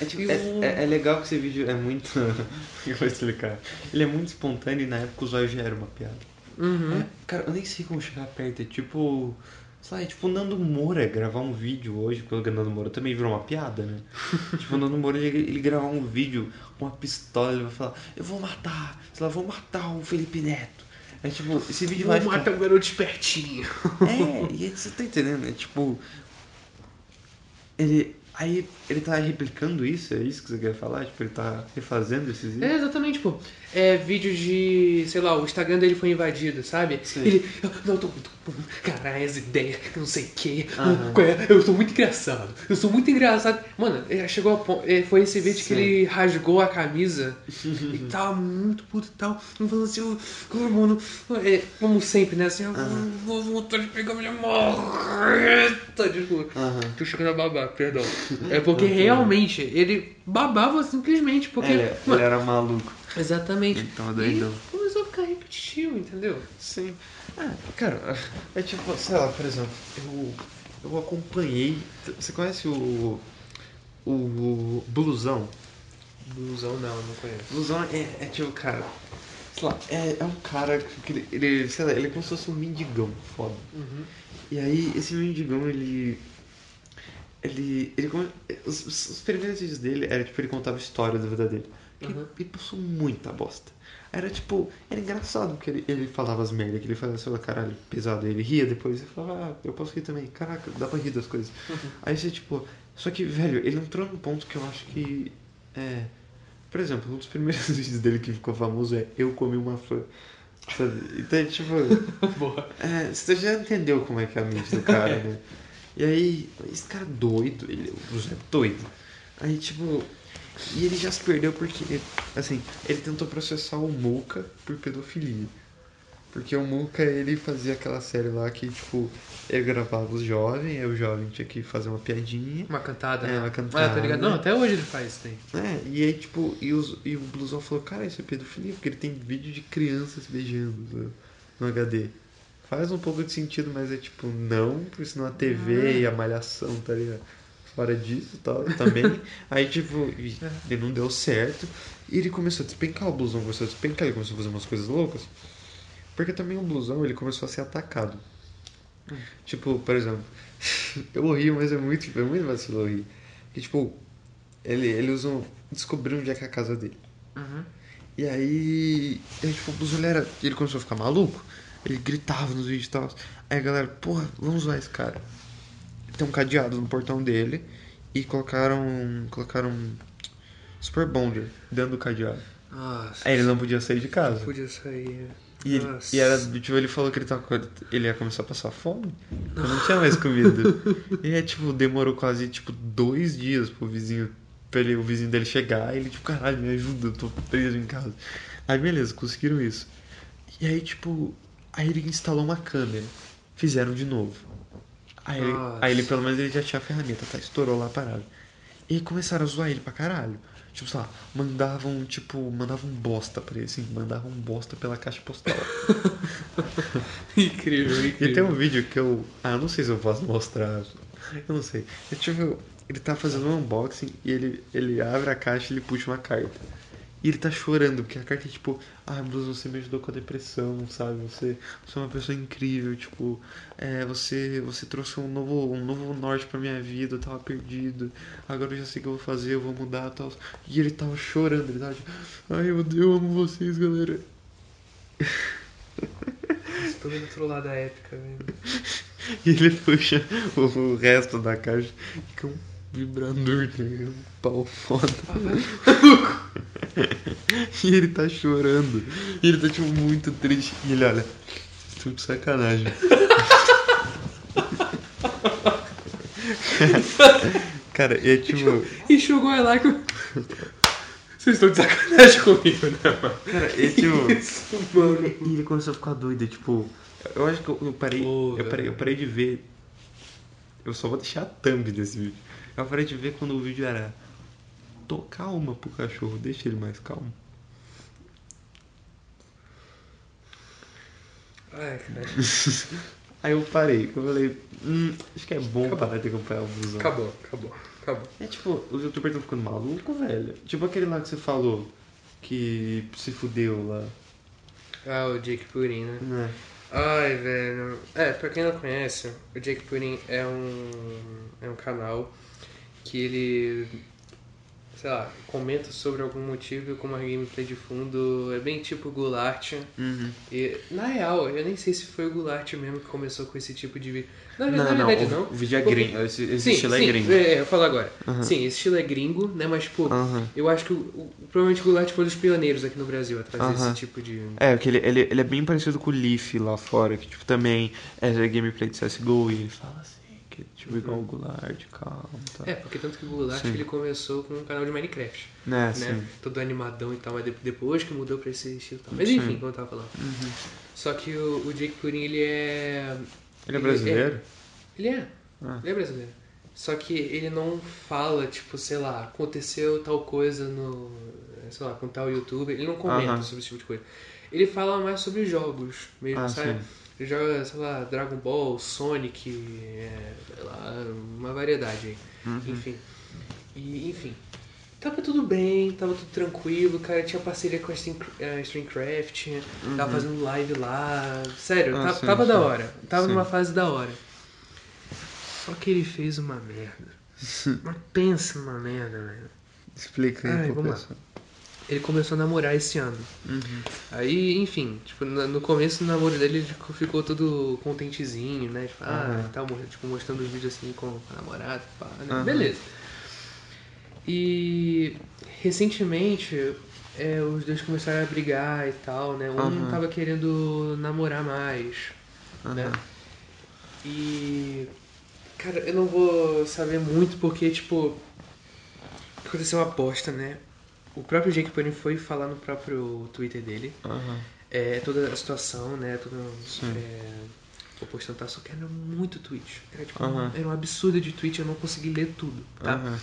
é, tipo, Eu- é, é- é legal que esse vídeo é muito. eu vou explicar. Ele é muito espontâneo e na época o Zóio já era uma piada. Uhum. É, cara, eu nem sei como chegar perto. É tipo. Sei lá, é tipo o Nando Moura gravar um vídeo hoje, porque o Nando Moura também virou uma piada, né? tipo, o Nando Moura ele, ele gravar um vídeo com uma pistola, ele vai falar, eu vou matar, sei lá, vou matar o Felipe Neto. É tipo, esse vídeo Vou vai ficar... matar o garoto espertinho. É, e você tá entendendo? É tipo. Ele. Aí ele tá replicando isso, é isso que você quer falar? Tipo, ele tá refazendo esses vídeos? É, exatamente, pô. É, vídeos de, sei lá, o Instagram dele foi invadido, sabe? Sim. Ele, eu, não, eu tô muito, caralho, as ideias, não sei o qual é? eu sou muito engraçado, eu sou muito engraçado. Mano, é, chegou a pon- é, foi esse vídeo que Sim. ele rasgou a camisa e tava muito puto e tal, falando assim, "Ô, mano, é, como sempre, né, assim, eu vou vontade de pegar minha morta, desculpa. Aham. Tô chegando a babar, perdão. É porque realmente ele babava simplesmente, porque. Ele, ele Mano, era maluco. Exatamente. Ele tava doidão. E começou a ficar repetitivo, entendeu? Sim. Ah, cara, é tipo, sei lá, por exemplo, eu, eu acompanhei. Você conhece o. O Blusão? Blusão não, não conheço. Blusão é, é tipo, cara. Sei lá, é, é um cara que ele, ele, sei lá, ele é como se fosse um mendigão, foda. Uhum. E aí, esse mendigão, ele. Ele. ele os, os- os primeiros vídeos dele era tipo, ele contava a história da vida dele. Ele, Uhum. ele passou muita bosta. Era tipo, era engraçado porque ele, ele falava as merdas, que ele fazia, lá, caralho, pesado. Ele ria depois e falava, ah, eu posso rir também. Caraca, dá pra rir das coisas. Aí você, tipo. Só que, velho, ele entrou num ponto que eu acho que. É. Por exemplo, um dos primeiros vídeos dele que ficou famoso é Eu Comi uma Fã. Sabe? Então, tipo. Boa. É, você já entendeu como é que é a mente do cara, né? E aí, esse cara doido, ele o José é doido. Aí, tipo, e ele já se perdeu porque, assim, ele tentou processar o Muca por pedofilia. Porque o Muca, ele fazia aquela série lá que, tipo, ele gravava os jovens, aí o jovem tinha que fazer uma piadinha. Uma cantada. É, né? uma cantada. Ah, tá ligado? Não, até hoje ele faz isso daí. É, e aí, tipo, e, os, e o Blusão falou, cara, isso é pedofilia, porque ele tem vídeo de crianças beijando no, no HD. Faz um pouco de sentido, mas é tipo, não, porque senão a TV e a malhação, tá ligado? Fora disso e tal, também. aí, tipo, e ele não deu certo. E ele começou a despencar, o Blusão começou a despencar, ele começou a fazer umas coisas loucas. Porque também o Blusão, ele começou a ser atacado. Tipo, por exemplo, eu ri, mas é muito, é muito vacilo eu rir. Que, tipo, ele, ele usou. Descobriu onde é que é a casa dele. Uhum. E aí. aí tipo, o Blusão, ele, era, ele começou a ficar maluco. Ele gritava nos vídeos e tal. Aí a galera, porra, vamos zoar esse cara. Tem um cadeado no portão dele. E colocaram. Colocaram. Super Bonder dentro do cadeado. Nossa. Aí ele não podia sair de casa. Podia sair. E, ele- e era, tipo, ele falou que ele, tava, ele ia começar a passar fome. Porque não tinha mais comida. e aí, tipo, demorou quase, tipo, dois dias pro vizinho, pra ele, o vizinho dele chegar. E ele, tipo, caralho, me ajuda, eu tô preso em casa. Aí, beleza, conseguiram isso. E aí, tipo, aí ele instalou uma câmera. Fizeram de novo. Aí, ele, aí ele, pelo menos, ele já tinha a ferramenta, tá? Estourou lá a parada. E começaram a zoar ele pra caralho. Tipo, sei lá, mandavam, tipo, mandavam bosta pra ele, assim, mandavam bosta pela caixa postal. incrível, E incrível. tem um vídeo que eu. Ah, não sei se eu posso mostrar. Eu não sei. Eu tive, ele tá fazendo um unboxing e ele, ele abre a caixa e ele puxa uma carta. E ele tá chorando, porque a carta é tipo, ah, Bruce, você me ajudou com a depressão, sabe? Você, você é uma pessoa incrível, tipo, é, você, você trouxe um novo, um novo norte pra minha vida, eu tava perdido, agora eu já sei o que eu vou fazer, eu vou mudar e tal. E ele tava chorando, ele tava tipo, ai eu, eu amo vocês, galera. Tô vendo outro lado da épica, velho. E ele puxa o, resto da caixa e fica um vibrador, tá? Um pau foda. e ele tá chorando. E ele tá tipo muito triste. E ele olha, tudo de sacanagem. Cara, e é tipo. E chegou lá que. Vocês estão de sacanagem comigo, né, mano? Cara, e é tipo. Isso, mano. E ele começou a ficar doido, tipo. Eu acho que eu, parei, Pô, eu parei. Eu parei de ver. Eu só vou deixar a thumb desse vídeo. Eu parei de ver quando o vídeo era. Tô calma pro cachorro, deixa ele mais calmo. Ai, cara. Aí eu parei, eu falei, hum, acho que é bom parar de acompanhar o busão. Acabou, acabou, acabou. É tipo, os youtubers estão ficando malucos, velho. Tipo aquele lá que você falou que se fudeu lá. Ah, o Jake Pudding, né? Né? Ai, velho. É, pra quem não conhece, o Jake Pudding é um, é um canal que ele sei lá, comenta sobre algum motivo com uma gameplay de fundo. É bem tipo Goulart. Uhum. E, na real, eu nem sei se foi o Goulart mesmo que começou com esse tipo de vídeo. Na, Não, na não, verdade, o, não. o vídeo é porque- gringo. Esse, esse Sim, estilo sim, é gringo. É, eu falo agora. Aham. Sim, esse estilo é gringo, né? Mas, tipo, Aham. eu acho que o, o- provavelmente o Goulart foi um dos pioneiros aqui no Brasil a trazer esse tipo de. É, porque ele, ele, ele é bem parecido com o Leaf lá fora, que tipo, também é gameplay de CSGO e ele fala assim, que tipo igual o Goulart, calma, tá. É, porque tanto que o Goulart Sim. ele começou com um canal de Minecraft, Né, né? sim. Todo animadão e tal, mas de- depois que mudou pra esse estilo e tal. Mas Sim. enfim, como eu tava falando. Só que o, o Jake Purin, ele é. Ele é brasileiro? Ele é. Ah. Ele é brasileiro. Só que ele não fala, tipo, sei lá, aconteceu tal coisa no. sei lá, com tal youtuber. Ele não comenta Aham. sobre esse tipo de coisa. Ele fala mais sobre jogos mesmo, Ah, sabe? sim. Ele joga, sei lá, Dragon Ball, Sonic, é, sei lá, uma variedade aí. Uhum. Enfim. E, enfim. Tava tudo bem, tava tudo tranquilo, cara. Tinha parceria com a Stream, a Streamcraft, tava fazendo live lá. Sério, Uhum. Ah, tá- sim, tava sim. da hora. Tava Sim. numa fase da hora. Só que ele fez uma merda. Mas pensa numa merda, velho. Explica aí Ai, pro vamos lá. Ele começou a namorar esse ano. Uhum. Aí, enfim, tipo, no começo do namoro dele ele ficou- todo contentezinho, né? Tipo, ah, Aham. tal, tipo, mostrando os vídeos assim com a namorada, pá, né? Aham. Beleza. E recentemente é, os dois começaram a brigar e tal, né? Um Aham. tava querendo namorar mais, né? E. Cara, eu não vou saber muito porque, tipo. Aconteceu uma aposta, né? O próprio Jake Purin foi falar no próprio Twitter dele. Aham. É, toda a situação, né? Toda. É, postando, tá? Só que era muito tweet. Era, tipo, Aham. era um absurdo de tweet, eu não consegui ler tudo, tá? Aham.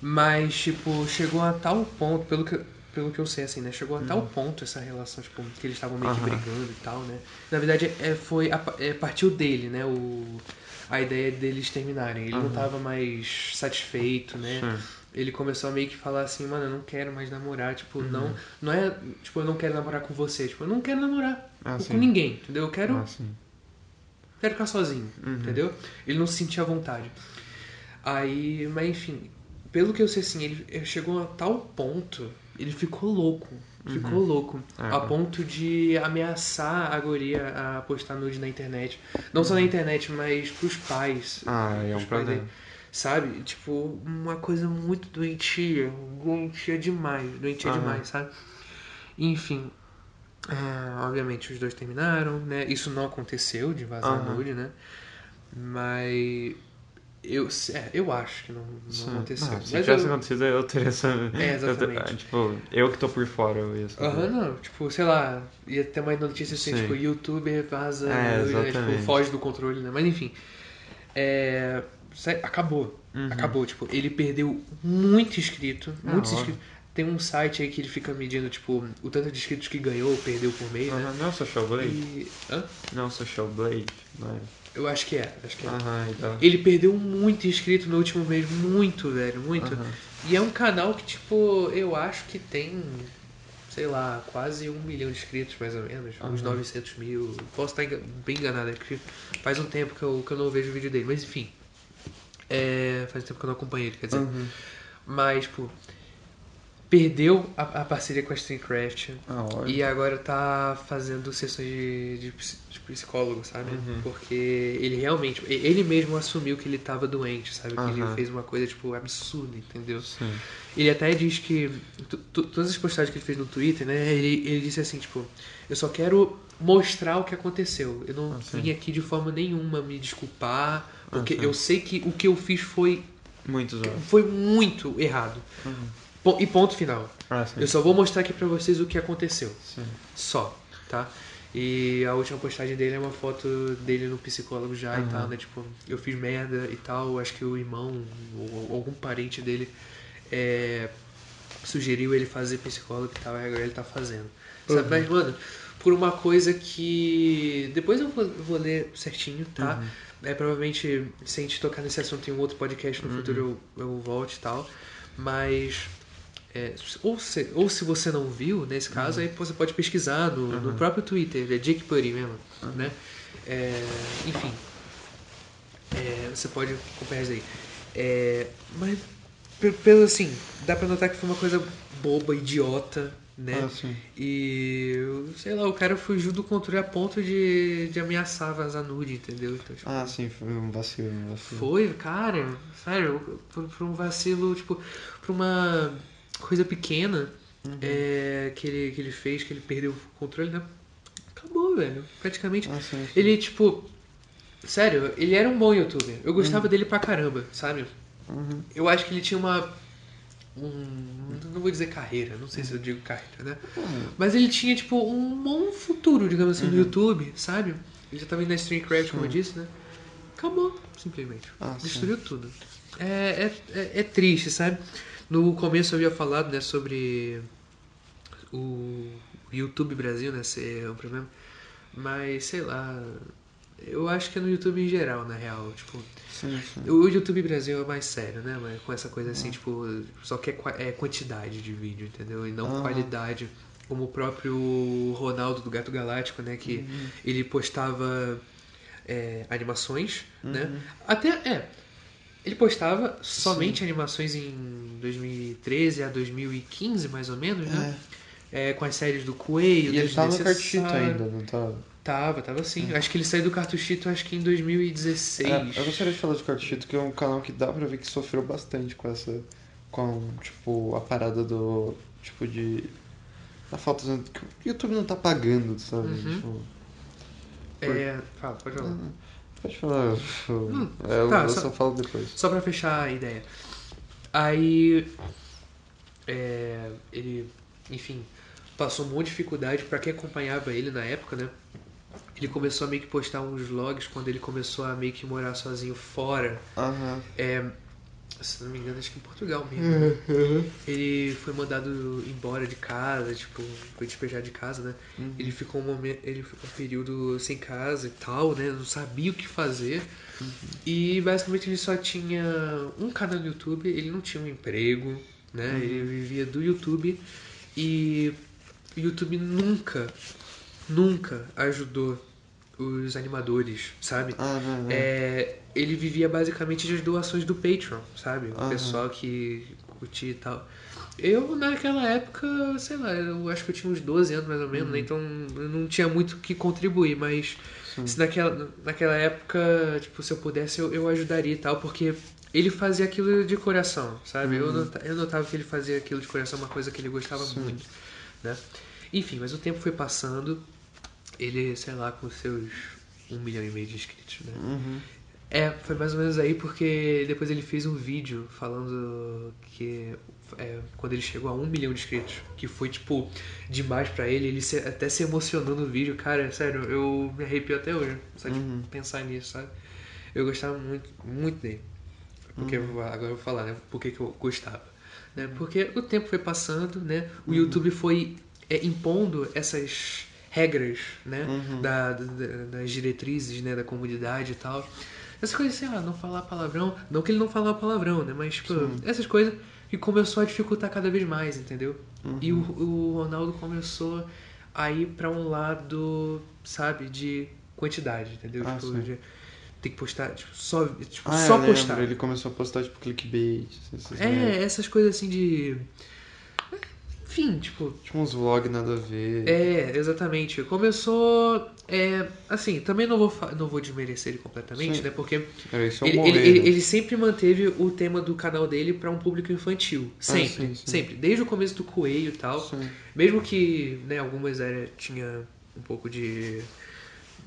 Mas, tipo, chegou a tal ponto, pelo que, pelo que eu sei, assim, né? Chegou a tal Uhum. ponto essa relação, tipo, que eles estavam meio que brigando e tal, né? Na verdade, é, foi a, é, partiu dele, né? O, a ideia deles terminarem. Ele não tava mais satisfeito, né? Sim. Ele começou a meio que falar assim, mano, eu não quero mais namorar, tipo, Uhum. não, não é, tipo, eu não quero namorar com você, tipo, eu não quero namorar Ah, com ninguém, entendeu? Eu quero, Ah, sim. quero ficar sozinho, Uhum. entendeu? Ele não se sentia à vontade. Aí, mas enfim, pelo que eu sei assim, ele ele chegou a tal ponto, ele ficou louco. Ficou louco. É. A ponto de ameaçar a guria a postar nude na internet. Não só na internet, mas pros pais. Ah, é um problema. dele. Sabe? Tipo, uma coisa muito doentia. Doentia demais. Doentia Aham. demais, sabe? Enfim. é, obviamente os dois terminaram, né? Isso não aconteceu de vazar Aham. nude, né? Mas. Eu, é, eu acho que não, não aconteceu. Não, se Mas tivesse eu- acontecido, eu teria essa. É, eu exatamente. tipo, eu que tô por fora. Aham, não. Tipo, sei lá, ia ter uma notícia assim, Sim. tipo, youtuber vaza, É, né? tipo, foge do controle, né? Mas enfim. É, acabou. Uhum. Acabou, tipo, ele perdeu muito inscrito, Ah, muitos óbvio. inscritos. Tem um site aí que ele fica medindo, tipo, o tanto de inscritos que ganhou ou perdeu por mês, né? Aham, Não é o Social Blade? E. Hã? Não é o Social Blade, não é? Eu acho que é, acho que é. Aham, então. Ele perdeu muito inscrito no último mês, muito, velho, muito. Aham. E é um canal que, tipo, eu acho que tem, sei lá, quase um milhão de inscritos, mais ou menos. Uns Aham. 900 mil. Posso estar bem enganado, é que faz um tempo que eu, que eu não vejo o vídeo dele. Mas, enfim. É, faz tempo que eu não acompanho ele, quer dizer. Uhum. Mas, tipo, perdeu a, a parceria com a Streamcraft. Ah. E agora tá fazendo sessões de, de, de psicólogo, sabe? Uhum. Porque ele realmente, ele mesmo assumiu que ele tava doente, sabe? Que ele Aham. fez uma coisa, tipo, absurda, entendeu? Sim. Ele até diz que tu- tu- todas as postagens que ele fez no Twitter, né? Ele, ele disse assim, tipo, eu só quero mostrar o que aconteceu. Eu não Ah, vim aqui de forma nenhuma me desculpar, porque sim. eu sei que o que eu fiz foi, olhos. foi muito errado. Uhum. E ponto final. Ah. Eu só vou mostrar aqui pra vocês o que aconteceu. Sim. Só, tá? E a última postagem dele é uma foto dele no psicólogo já e Aham. tal, né? Tipo, eu fiz merda e tal. Acho que o irmão ou algum parente dele é, sugeriu ele fazer psicólogo e tal. E agora ele tá fazendo. Sabe? Uhum. Mas, mano, por uma coisa que. Depois eu vou, vou ler certinho, tá? Uhum. É, provavelmente, se a gente tocar nesse assunto em um outro podcast no Uhum. futuro, eu, eu volte e tal. Mas. é, ou, se, ou se você não viu, nesse caso, aí você pode pesquisar no, no Uhum. próprio Twitter, é Jake Putty mesmo, né? É, enfim. É, você pode acompanhar isso aí. É, mas pe- pelo assim, dá pra notar que foi uma coisa boba, idiota, né? Ah. E, sei lá, o cara fugiu do controle a ponto de, de ameaçar vazar nude, entendeu? Então, tipo, Ah, sim, foi um vacilo, um vacilo. foi, cara, sério, por, por um vacilo, tipo, por uma coisa pequena Uhum. é, que, ele, que ele fez, que ele perdeu o controle, né? Acabou, velho. Praticamente. Ah, sim, sim. Ele, tipo. Sério, ele era um bom youtuber. Eu gostava dele pra caramba, sabe? Uhum. Eu acho que ele tinha uma. Um, não vou dizer carreira, não sei se eu digo carreira, né? Uhum. Mas ele tinha, tipo, um bom futuro, digamos assim, no YouTube, sabe? Ele já tava indo na Streamcraft, como eu disse, né? Acabou, simplesmente. Ah, sim. Destruiu tudo. É, é, é, é triste, sabe? No começo eu havia falado, né, sobre o YouTube Brasil, né, ser um problema. Mas, sei lá, eu acho que é no YouTube em geral, na real. Tipo, Sim, sim. o YouTube Brasil é mais sério, né? Mas com essa coisa assim, tipo, só quer qua- é quantidade de vídeo, entendeu? E não Ah. qualidade. Como o próprio Ronaldo do Gato Galáctico, né? Que ele postava é, animações, né? Até, é. Ele postava somente animações em 2013 a 2015, mais ou menos, né? É, com as séries do Coelho, E ele tá no cartito ainda, não tá? Tava, tava sim. Acho que ele saiu do Cartuchito acho que em 2016. É, eu gostaria de falar de Cartito, que é um canal que dá pra ver que sofreu bastante com essa. Com, tipo, a parada do. Tipo, de. Da falta de. que O YouTube não tá pagando, sabe? Uhum. Tipo, É, fala, pode falar. pode falar. eu- é, eu, tá, eu só- só falo depois. Só pra fechar a ideia. Aí. é, ele, enfim, passou um monte de dificuldade pra quem acompanhava ele na época, né? Ele começou a meio que postar uns vlogs quando ele começou a meio que morar sozinho fora. Aham. É, se não me engano, acho que em Portugal mesmo. Ele foi mandado embora de casa, tipo, foi despejado de casa, né? Ele ficou um momento, ele ficou um período sem casa e tal, né? Não sabia o que fazer. E basicamente ele só tinha um canal no YouTube, ele não tinha um emprego, né? Ele vivia do YouTube e o YouTube nunca, nunca ajudou os animadores, sabe? Ah, não, não. É, ele vivia basicamente das doações do Patreon, sabe? O Aham. pessoal que curtia e tal. Eu, naquela época, sei lá, eu acho que eu tinha uns 12 anos mais ou menos, né? Então eu não tinha muito o que contribuir, mas Sim. se naquela, naquela época, tipo, se eu pudesse, eu, eu ajudaria e tal, porque ele fazia aquilo de coração, sabe? Eu, nota, eu notava que ele fazia aquilo de coração, uma coisa que ele gostava muito, né? Enfim, mas o tempo foi passando, ele, sei lá, com seus um milhão e meio de inscritos, né? Uhum. É, foi mais ou menos aí porque depois ele fez um vídeo falando que é, quando ele chegou a um milhão de inscritos, que foi tipo demais pra ele, ele se- até se emocionou no vídeo, cara, sério, eu me arrepio até hoje, só de Uhum. pensar nisso, sabe? Eu gostava muito, muito dele. Porque vou- agora eu vou falar, né? Por que, que eu gostava. Né? Porque o tempo foi passando, né? O YouTube foi é, impondo essas regras, né? Uhum. Da, da- das diretrizes, né? Da comunidade e tal. Essas coisas, sei lá, não falar palavrão. Não que ele não falava palavrão, né? Mas, tipo, Sim. essas coisas que começou a dificultar cada vez mais, entendeu? Uhum. E o, o Ronaldo começou a ir pra um lado, sabe, de quantidade, entendeu? Ah, tipo, de ter que postar, tipo, só, tipo, Ah, só eu lembro, postar. Ele começou a postar, tipo, clickbait. Essas É, merda. essas coisas assim de. Enfim, tipo. Tipo uns vlogs nada a ver. É, exatamente. Começou. É, assim, também não vou, não vou desmerecer ele completamente, Sim. né? Porque Era isso ele, morrer, ele, ele, né? ele sempre manteve o tema do canal dele pra um público infantil. Sempre, sim, sim. sempre. Desde o começo do Coelho e tal. Sim. Mesmo que né, algumas era, tinha um pouco de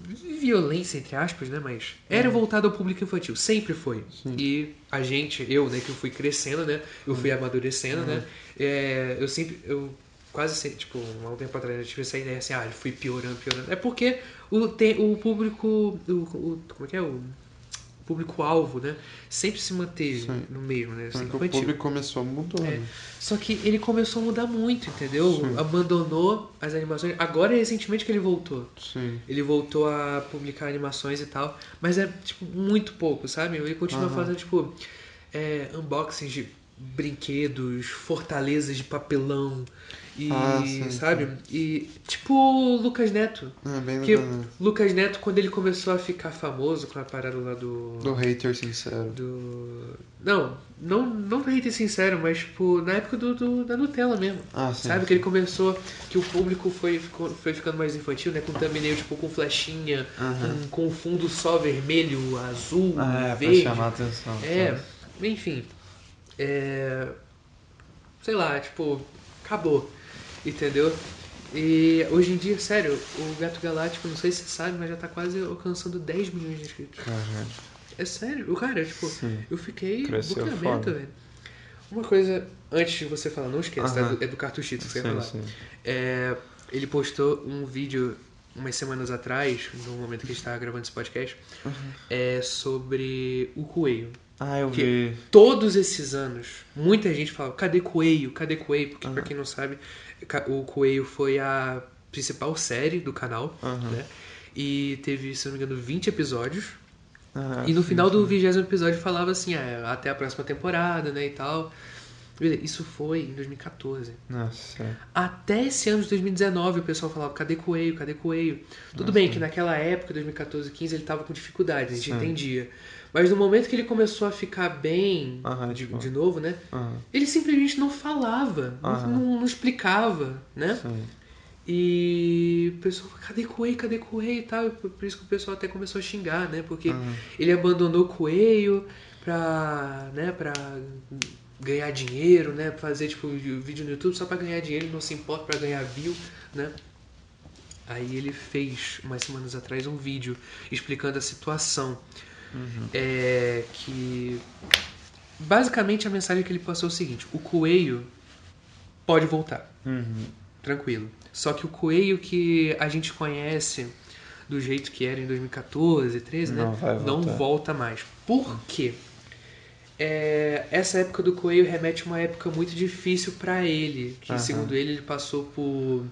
violência, entre aspas, né? Mas era voltado ao público infantil. Sempre foi. Uhum. Sim. E a gente, eu, né, que eu fui crescendo, né? Eu fui amadurecendo, né? É, eu sempre, eu quase sempre, tipo, há um tempo atrás eu tive essa ideia assim, ah, eu fui piorando, piorando. É porque o, te, o público, o, o- como é que é? O público-alvo, né? Sempre se manteve Sim. no mesmo, né? Porque o público começou a mudar. É. né? Só que ele começou a mudar muito, entendeu? Sim. Abandonou as animações. Agora é recentemente que ele voltou. Sim. Ele voltou a publicar animações e tal. Mas é, tipo, muito pouco, sabe? Ele continua Aham. fazendo, tipo, é, unboxings de brinquedos, fortalezas de papelão e, Ah, sim, sabe? E tipo Lucas Neto. É bem Que legal, né? Lucas Neto, quando ele começou a ficar famoso com a parada lá do. Do hater sincero. do- Não, não, não do hater sincero, mas tipo, na época do, do- da Nutella mesmo. Ah, sim. Sabe? Que ele começou, que o público foi, ficou- foi ficando mais infantil, né? Com thumbnail, tipo, com flechinha, Aham. com, com fundo só vermelho, azul, Ah, é, pra verde. chamar a atenção. É, sabe? enfim. É. Sei lá, tipo, acabou. Entendeu? E hoje em dia, sério, o Gato Galáctico, não sei se você sabe, mas já tá quase alcançando 10 milhões de inscritos. Caralho. É sério, o cara, tipo, Sim. eu fiquei foda. velho. Uma coisa, antes de você falar, não esqueça, tá? Aham. É do- é do Cartuchito que você ia Sim, falar. sim. É, ele postou um vídeo umas semanas atrás, no momento que a gente tava gravando esse podcast, Uhum. é sobre o coelho. Ah, eu Que- vi. Todos esses anos, muita gente fala, cadê coelho? Cadê coelho? Porque, pra quem não sabe, o coelho foi a principal série do canal, Aham. né? E teve, se não me engano, 20 episódios. Ah, E no sim, final do sim. vigésimo episódio falava assim, ah, até a próxima temporada, né, e tal. Isso foi em 2014. Nossa. Até esse ano de 2019 o pessoal falava, cadê Coelho, cadê Coelho? Tudo bem que naquela época, 2014 15 ele tava com dificuldades, a gente Sim. entendia. Mas no momento que ele começou a ficar bem Aham, de, tipo- de novo, né? Aham. Ele simplesmente não falava, não- Aham. não, não explicava, né? Sim. E o pessoal falou, cadê Coelho, cadê Coelho e tal. Por isso que o pessoal até começou a xingar, né? Porque ele abandonou o Coelho pra, né, pra ganhar dinheiro, né? Fazer tipo vídeo no YouTube só pra ganhar dinheiro, não se importa pra ganhar view, né? Aí ele fez, umas semanas atrás, um vídeo explicando a situação. É que. Basicamente a mensagem que ele passou é o seguinte: o coelho pode voltar Uhum. tranquilo. Só que o coelho que a gente conhece do jeito que era em 2014, 13, Não né? Não voltar. volta mais. Por quê? É, essa época do coelho remete a uma época muito difícil pra ele, que Aham. segundo ele ele passou por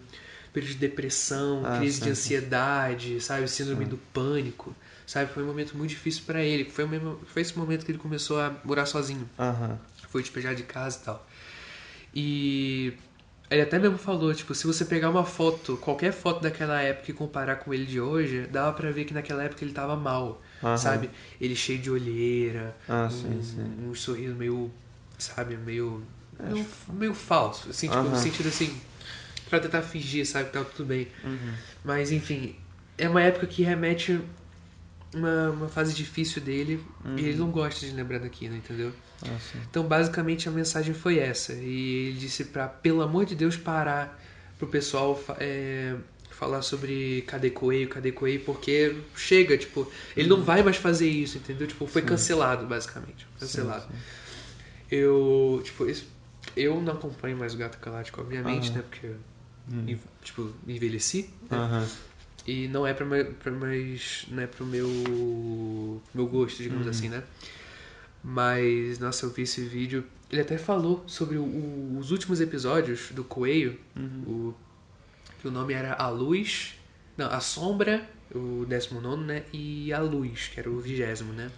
período de depressão, Ah, crise sim, de sim. ansiedade, sabe, síndrome Sim. do pânico, sabe, foi um momento muito difícil pra ele. Foi, o mesmo, foi esse momento que ele começou a morar sozinho Aham. foi despejado de casa e tal. E ele até mesmo falou, tipo, se você pegar uma foto, qualquer foto daquela época e comparar com ele de hoje, dava pra ver que naquela época ele tava mal, Aham. sabe? Ele cheio de olheira, Ah, um, sim, sim. um sorriso meio, sabe, meio meio, meio falso, assim, tipo, no Aham. sentido assim, pra tentar fingir, sabe, que tá tudo bem. Uhum. Mas enfim, é uma época que remete uma, uma fase difícil dele e ele não gosta de lembrar daquilo, entendeu? Ah, sim. Então, basicamente, a mensagem foi essa. E ele disse pra, pelo amor de Deus, parar pro pessoal é, falar sobre cadê Coelho, cadê Coelho, porque chega, tipo, ele não vai mais fazer isso, entendeu? Tipo, foi cancelado, basicamente. Cancelado. Sim, sim. Eu, tipo, eu não acompanho mais o Gato Galáctico, obviamente, Aham. né? Porque, Hum. tipo, envelheci. né? Aham. E não é pra mais. Não é pro meu. meu gosto, digamos Uhum. assim, né? Mas, nossa, eu vi esse vídeo. Ele até falou sobre o- o- os últimos episódios do Coelho. Uhum. O, que o nome era A Luz. Não, A Sombra, o 19, né? E A Luz, que era o vigésimo, né?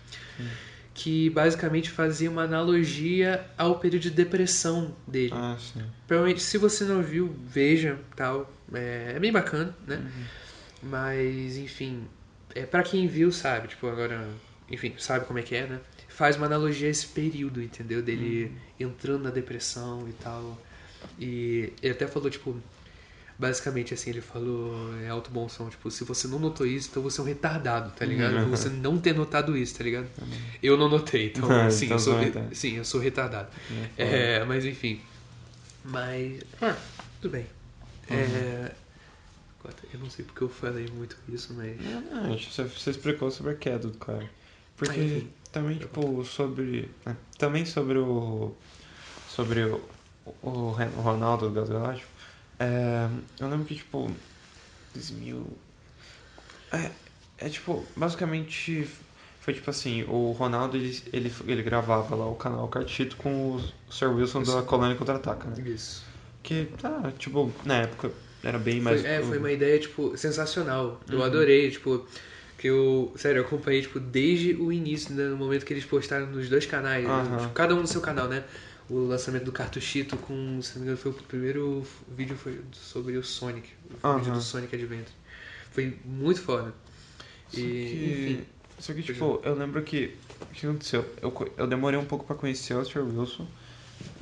Que basicamente fazia uma analogia ao período de depressão dele. Ah, sim. Provavelmente, se você não viu, veja, tal. É, é bem bacana, né? Mas, enfim, é para quem viu, sabe, tipo, agora, enfim, sabe como é que é, né? Faz uma analogia a esse período, entendeu? Dele entrando na depressão e tal. E ele até falou, tipo, basicamente assim, ele falou, é alto bom som, tipo, se você não notou isso, então você é um retardado, tá ligado? Por você não ter notado isso, tá ligado? Eu não notei, então, assim, então eu sou, re- tá. sim, eu sou retardado. É, É, mas enfim. Mas. Ah, tudo bem. É. Eu não sei porque eu falei muito isso, mas. Não, não, gente, você, explicou sobre a queda do cara. Porque Ah, enfim. também, tipo, sobre. é, também sobre o. Sobre o, o Ronaldo do Galáctico. É, eu lembro que, tipo. 2000. É, é tipo, basicamente. Foi tipo assim: o Ronaldo ele, ele, ele gravava lá o canal Cartito com o Sir Wilson da Colônia Contra-Ataca, né? Isso. Que, tá, tipo, na época era bem mais. Foi, é, foi uma ideia, tipo, sensacional. Eu Uhum. adorei, tipo. Que eu, sério, eu acompanhei, tipo, desde o início, né, no momento que eles postaram nos dois canais, Aham. tipo, cada um no seu canal, né? o lançamento do cartuchito com, se não me engano, foi o primeiro vídeo foi sobre o Sonic, o vídeo Aham. do Sonic Adventure. Foi muito foda. Só E, que, enfim. só que tipo, eu lembro que. O que aconteceu? Eu, eu demorei um pouco pra conhecer o Sr. Wilson.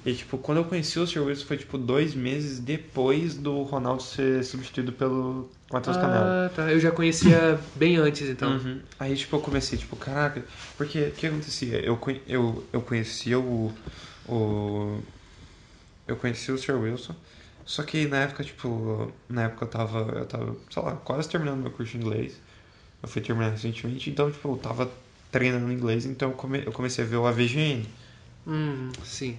E, tipo, quando eu conheci o Sr. Wilson foi, tipo, dois meses depois do Ronaldo ser substituído pelo Matheus Canela. Ah, tá. Eu já conhecia bem antes, então. Uhum. Aí, tipo, eu comecei, tipo, caraca, porque o que acontecia? Eu, eu, eu conhecia o, o. Eu conhecia o Sr. Wilson, só que na época, tipo, na época eu tava, eu tava, sei lá, quase terminando meu curso de inglês. Eu fui terminar recentemente, então, tipo, eu tava treinando inglês, então eu, come, eu comecei a ver o AVGN. Hum, sim.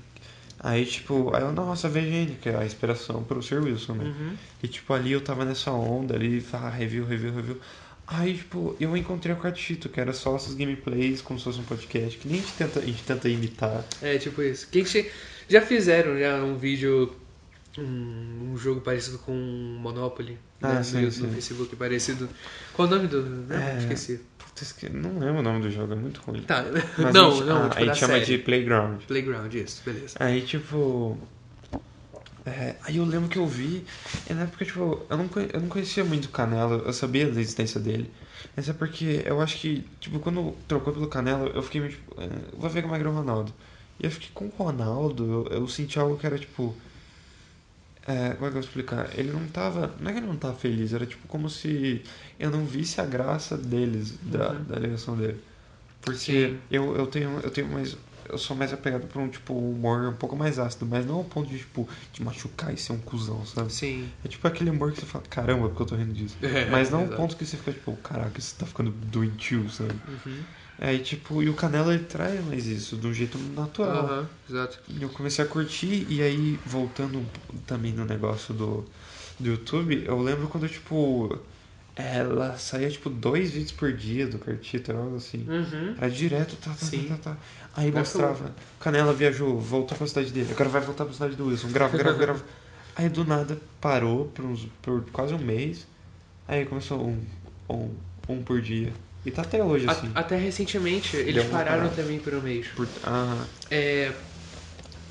Aí, tipo, aí eu, nossa, AVGN, que é a inspiração pro Sr. Wilson, né? Uhum. E tipo, ali eu tava nessa onda ali, ah, review, review, review. Aí, tipo, eu encontrei o Cartito, que era só essas gameplays, como se fosse um podcast, que nem a gente tenta, a gente tenta imitar. É, tipo isso. Quem. Já fizeram já um vídeo, um, um jogo parecido com Monopoly, Ah, né, sim, no, sim. no Facebook, parecido. Qual o nome do... Né? É. Esqueci. Não lembro o nome do jogo, é muito ruim. Tá, Mas não, gente, não, ah, tipo a da gente chama série. de Playground. Playground, isso, beleza. Aí, tipo. é, aí eu lembro que eu vi, e na época, tipo, eu não, eu não conhecia muito o Canela, eu sabia da existência dele. Mas é porque eu acho que, tipo, quando trocou pelo Canela, eu fiquei meio, tipo, é, vou ver como é que era o Ronaldo. E eu fiquei com o Ronaldo, eu, eu senti algo que era, tipo. É, como é que eu vou explicar? Ele não tava. Não é que ele não tava feliz, era tipo como se eu não visse a graça deles, da, Uhum. da ligação dele. Porque Sim. eu, eu tenho. Eu tenho mais. Eu sou mais apegado pra um tipo humor um pouco mais ácido, mas não ao ponto de, tipo, de machucar e ser um cuzão, sabe? Sim. É tipo aquele humor que você fala, caramba, porque eu tô rindo disso. É, mas não ao ponto que você fica, tipo, caraca, você tá ficando doentio, sabe? Uhum. É, e tipo, e o Canela ele traz mais isso, de um jeito natural. Aham, exato. E eu comecei a curtir, e aí, voltando também no negócio do, do YouTube, eu lembro quando, tipo, ela saía, tipo, dois vídeos por dia do Cartito, era algo assim. Uhum. Era direto, tá, tá, Sim. tá, tá, tá. Aí Mas mostrava, Canela viajou, voltou pra cidade dele, agora vai voltar pra cidade do Wilson, grava, grava, grava. Aí do nada parou por, uns, por quase um mês, aí começou um, um, um por dia. E tá até hoje, A- assim. Até recentemente, eles pararam parada. também por um mês. Por, ah, É,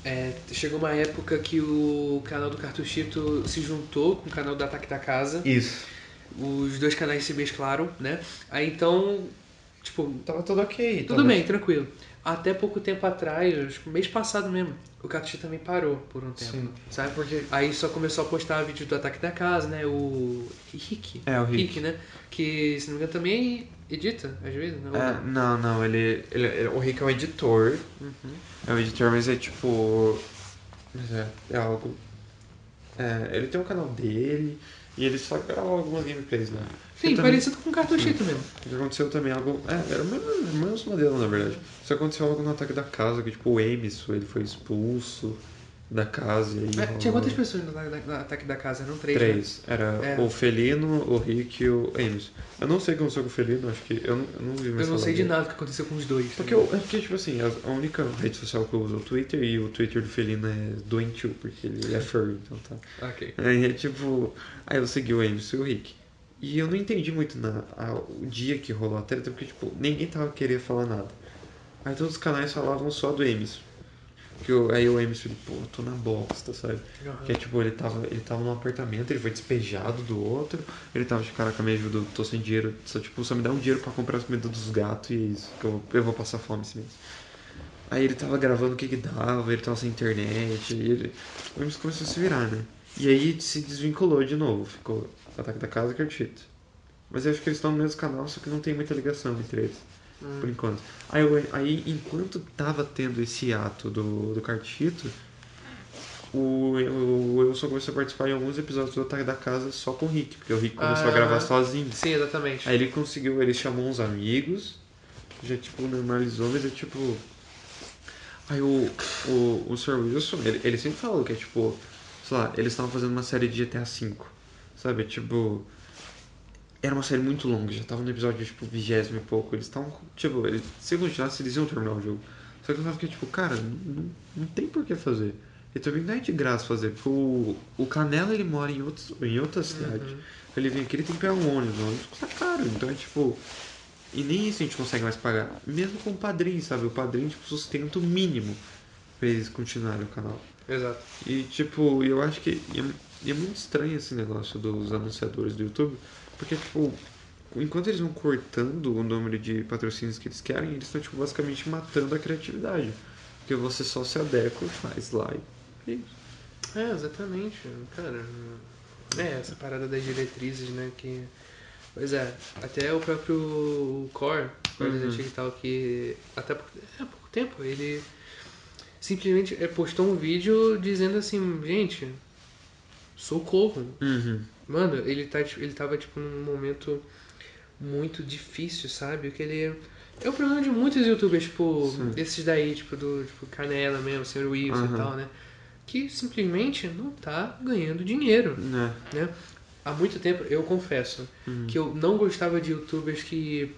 é, chegou uma época que o canal do Cartuchito se juntou com o canal do Ataque da Casa. isso. Os dois canais se mesclaram, né? Aí então, tipo, Tava tudo ok. tudo tava- bem, tranquilo. Até pouco tempo atrás, acho que mês passado mesmo, o Cartuchito também parou por um tempo, Sim. sabe? Porque Aí só começou a postar vídeos do Ataque da Casa, né? O Rick. É, o Rick. né? Que, se não me engano, também edita, às vezes, né? Ou É, não? não, não, ele, ele, ele- O Rick é um editor. Uhum. É um editor, mas é tipo. Mas é, é algo. É, ele tem um canal dele e ele só grava algumas gameplays lá. Sim, também- parecido com o Cartuchito mesmo. Aconteceu também algo. É, era o mesmo, mesmo modelo, na verdade. Só aconteceu algo no ataque da casa, que tipo, o Emerson, ele foi expulso da casa e aí. É, tinha quantas pessoas no, Ataque da Casa? Eram três, né? Três. Era É. o Felino, o Rick e o Emerson. Eu não sei o que aconteceu com o Felino, acho que. Eu não, eu não vi mais Eu não sei de nada o que aconteceu com os dois. Porque, eu, é porque, tipo assim, a a única rede social que eu uso é o Twitter e o Twitter do Felino é doentio, porque ele é furry, então tá. Ok. Aí é tipo. Aí eu segui o Emerson e o Rick. E eu não entendi muito na, a- o dia que rolou a treta, porque, tipo, ninguém tava querendo falar nada. Aí todos os canais falavam só do Emerson. Que eu, aí o Emerson, pô, eu tô na bosta, sabe? Que é tipo, ele tava, ele tava num apartamento, ele foi despejado do outro, ele tava de caraca, me ajuda, tô sem dinheiro, só tipo, só me dá um dinheiro pra comprar as comidas dos gatos e é isso, que eu, eu vou passar fome esse mês. Aí ele tava gravando o que que dava, ele tava sem internet, e ele. O Emerson começou a se virar, né? E aí se desvinculou de novo, ficou Ataque da Casa e Cartito. Mas eu acho que eles estão no mesmo canal, só que não tem muita ligação entre eles Hum. por enquanto. Aí, eu- aí enquanto tava tendo esse ato do, do Cartito, o, o Wilson começou a participar em alguns episódios do Ataque da Casa só com o Rick, porque o Rick começou a Ah. gravar sozinho. Sim, exatamente. Aí ele conseguiu, ele chamou uns amigos, já tipo normalizou, mas é tipo. Aí o, o, o Sr. Wilson, ele, ele sempre falou que é tipo, sei lá, eles estavam fazendo uma série de GTA V, sabe? Tipo. Era uma série muito longa, já tava no episódio tipo vigésimo e pouco. Eles estavam, tipo, eles, se continuasse, eles iam terminar o jogo. Só que eu tava que, tipo, cara, não, não, tem por que fazer. E também não é de graça fazer, porque o, o Canela ele mora em, outros, em outra cidade. Uhum. Ele vem aqui, ele tem que pegar um ônibus, ônibus custa caro. Então é tipo. E nem isso a gente consegue mais pagar. Mesmo com o padrinho, sabe? O padrinho, tipo, sustenta o mínimo. pra eles continuarem o canal. Exato. E, tipo, eu acho que e é, e é muito estranho esse negócio dos anunciadores do YouTube, porque, tipo, enquanto eles vão cortando o número de patrocínios que eles querem, eles estão, tipo, basicamente matando a criatividade. Porque você só se adequa, faz lá e é isso. É, exatamente, cara. É, essa parada das diretrizes, né, que... Pois é, até o próprio Core, o Uhum. E tal, que até por, é, há pouco tempo ele simplesmente é, postou um vídeo dizendo assim, gente, socorro. Uhum. Mano, ele, tá, tipo, ele tava tipo num momento muito difícil, sabe? Que ele. É o problema de muitos youtubers, tipo, Sim. esses daí, tipo, do tipo, Canela mesmo, Sr. Wilson Aham. e tal, né? Que simplesmente não tá ganhando dinheiro, Né? né? Há muito tempo, eu confesso, Uhum. que eu não gostava de youtubers que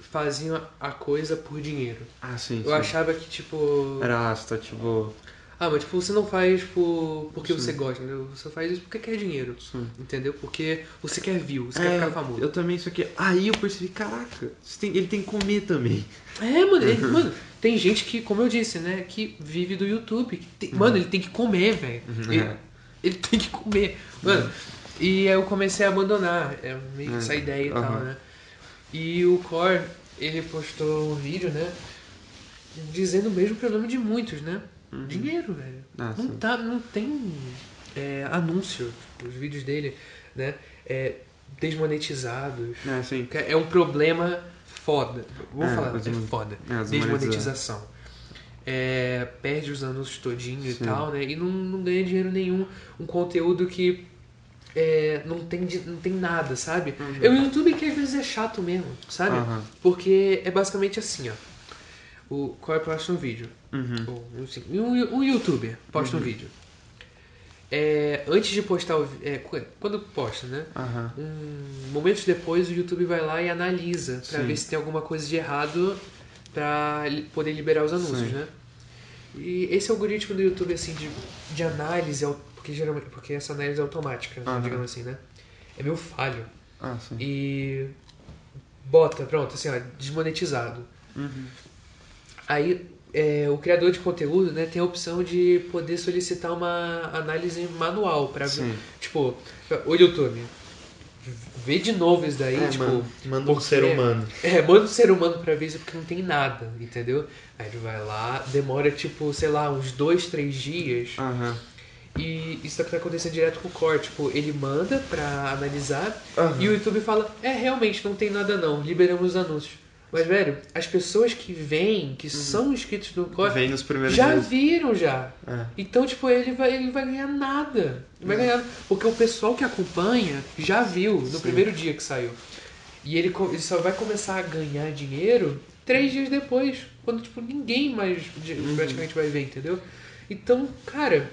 faziam a coisa por dinheiro. Ah, sim, Eu sim. achava que, tipo. Era ácido, tipo... Ah, mas tipo, você não faz por, porque Sim. você gosta, entendeu? Você faz isso porque quer dinheiro. Sim. Entendeu? Porque você quer view, você quer É, ficar famoso. eu também, isso aqui... Aí eu percebi, caraca, tem- ele tem que comer também. É, mano, ele- mano, tem gente que, como eu disse, né, que vive do YouTube. tem- Mano, ele tem que comer, velho. Uhum. Ele, É. ele tem que comer. Mano, e aí eu comecei a abandonar é, meio que É. essa ideia e tal, Aham. né? E o Core, ele postou um vídeo, né? Dizendo o mesmo problema de muitos, né? Dinheiro, velho. Uhum. Ah, não, sim. tá, não tem é, anúncio. Os vídeos dele, né? É, desmonetizados. É, sim. É um problema foda. Vou É, falar, é foda. é. Desmonetização. É, perde os anúncios todinho e Sim. tal, né? E não, não ganha dinheiro nenhum. Um conteúdo que é, não, tem, não tem nada, sabe? É o YouTube que às vezes é chato mesmo, sabe? Aham. Porque é basicamente assim, ó. O Core posta um vídeo. Uhum. Um, um youtuber posta um vídeo. É, antes de postar o é, qu- quando posta, né? Aham. Um, momentos depois o YouTube vai lá e analisa pra Sim. ver se tem alguma coisa de errado pra li- poder liberar os anúncios, Sim. né? E esse algoritmo do YouTube assim de, de análise, porque geralmente porque essa análise é automática, Aham. digamos assim, né? É meio falho. Ah. E bota, pronto, assim, ó, desmonetizado. Uhum. Aí é, o criador de conteúdo né, tem a opção de poder solicitar uma análise manual para. Tipo, o YouTube. Vê de novo isso daí, É, tipo. mano, manda um porque- ser humano. É, manda um ser humano pra ver isso porque não tem nada, entendeu? Aí ele vai lá, demora tipo, sei lá, uns dois, três dias. Aham. E isso tá acontecendo direto com o core. Tipo, ele manda pra analisar Aham. e o YouTube fala: É, realmente, não tem nada não, liberamos os anúncios. Mas, velho, as pessoas que vêm, que são inscritos no core, Vem nos primeiros já dias. viram já. É. Então, tipo, ele vai, ele vai ganhar nada. Ele vai ganhar. Porque o pessoal que acompanha já viu no Sim. primeiro dia que saiu. E ele, ele só vai começar a ganhar dinheiro três dias depois. Quando, tipo, ninguém mais Uhum. praticamente vai ver, entendeu? Então, cara,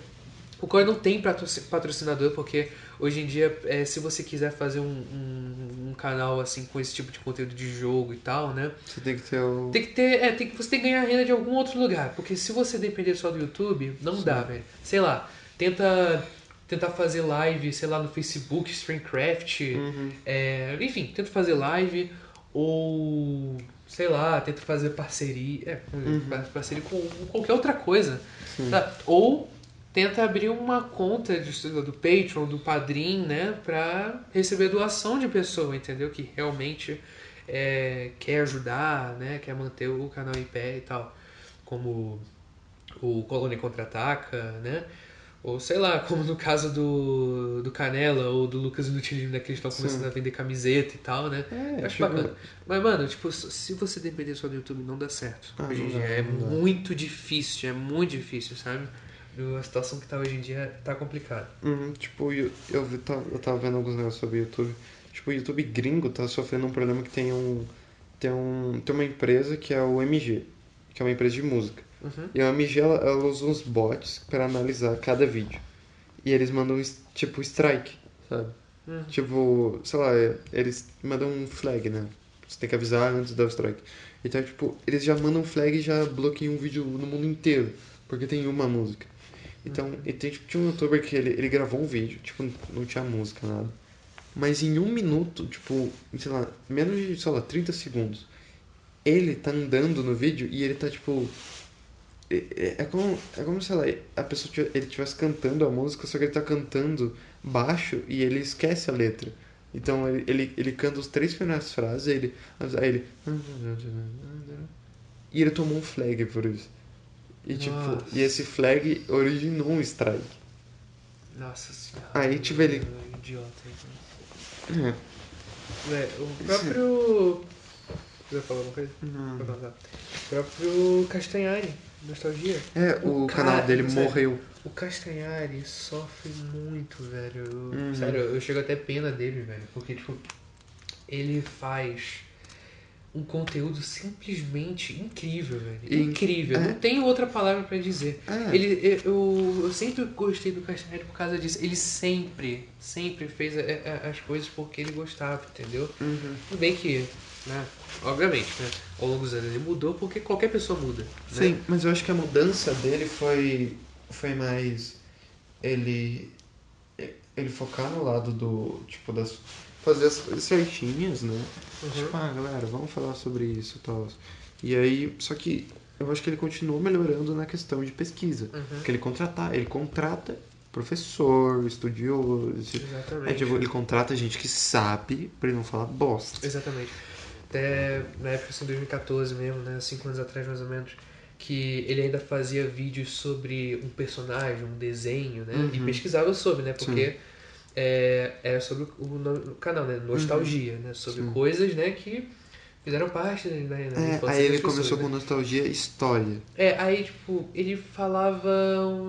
o Core não tem patroci- patrocinador, porque hoje em dia, é, se você quiser fazer um, um, um canal assim com esse tipo de conteúdo de jogo e tal, né? Você tem que ter o. Tem que ter, é, tem que, você tem que ganhar renda de algum outro lugar, porque se você depender só do YouTube, não dá, velho. Sei lá, tenta tentar fazer live, sei lá, no Facebook, Streamcraft, Uhum. é, enfim, tenta fazer live ou sei lá, tenta fazer parceria, é, Uhum. parceria com qualquer outra coisa, Sim. tá? Ou tenta abrir uma conta de, do Patreon, do Padrim, né, pra receber doação de pessoa, entendeu? Que realmente é, quer ajudar, né, quer manter o canal em pé e tal. Como o Colônia Contra-Ataca, né? Ou sei lá, como no caso do, do Canela ou do Lucas Inutilismo, né, que eles estão Sim. começando a vender camiseta e tal, né? É, acho bacana. Mas, mano, tipo, se você depender só do YouTube, não dá certo. Ah, não dá, é não muito difícil, é muito difícil, sabe? A situação que tá hoje em dia tá complicada. Uhum, tipo, eu, eu, vi- tava, eu tava vendo alguns negócios sobre o YouTube. Tipo, o YouTube gringo tá sofrendo um problema que tem um. Tem, um, tem uma empresa que é o MG, que é uma empresa de música. Uhum. E a MG ela, ela usa uns bots para analisar cada vídeo. E eles mandam tipo strike, sabe? Uhum. Tipo, sei lá, eles mandam um flag, né? Você tem que avisar antes do strike. Então, tipo, eles já mandam flag e já bloqueiam um vídeo no mundo inteiro, porque tem uma música. Então, e tem, tipo, tinha um youtuber que ele, ele gravou um vídeo, tipo, não tinha música, nada. Mas em um minuto, tipo, sei lá, menos de, sei lá, 30 segundos, ele tá andando no vídeo e ele tá, tipo, É, é- é como, é como, sei lá, a pessoa ele estivesse cantando a música, só que ele tá cantando baixo e ele esquece a letra. Então ele, ele, ele canta os três primeiras frases, ele. Aí ele. E ele tomou um flag por isso. E tipo, Nossa. e esse flag originou um strike. Nossa senhora. Aí, tipo, ele- Idiota. então. É. É, o próprio. Você vai falar alguma coisa? Não. O próprio Castanhari, Nostalgia. É, o, O canal cara- dele morreu. O Castanhari sofre muito, velho. Eu- Uhum. Sério, eu chego até pena dele, velho. Porque, tipo, ele faz um conteúdo simplesmente incrível, velho. E- incrível. é. Não tenho outra palavra pra dizer. É. Ele, eu, eu sempre gostei do Castanheira por causa disso. Ele sempre, sempre fez a- a- as coisas porque ele gostava, entendeu? Uhum. Tudo bem que, né, obviamente, né, ao longo dos anos ele mudou porque qualquer pessoa muda. Né? Sim, mas eu acho que a mudança dele foi, foi mais ele ele focar no lado do tipo das fazer as coisas certinhas, né? Uhum. Tipo, ah, galera, vamos falar sobre isso, e tal. E aí, só que eu acho que ele continua melhorando na questão de pesquisa, Uhum. porque ele contrata, ele contrata professor, estudioso, Exatamente. é, tipo, ele contrata gente que sabe pra ele não falar bosta. Exatamente. Até na época, assim, 2014 mesmo, né? Cinco anos atrás, mais ou menos, que ele ainda fazia vídeos sobre um personagem, um desenho, né? E Uhum. pesquisava sobre, né? Porque é, era sobre o, o canal, né? Nostalgia, né? Sobre Sim. coisas, né? Que fizeram parte né, na É, aí ele das pessoas, começou né? com nostalgia e história. É, aí, tipo, ele falava,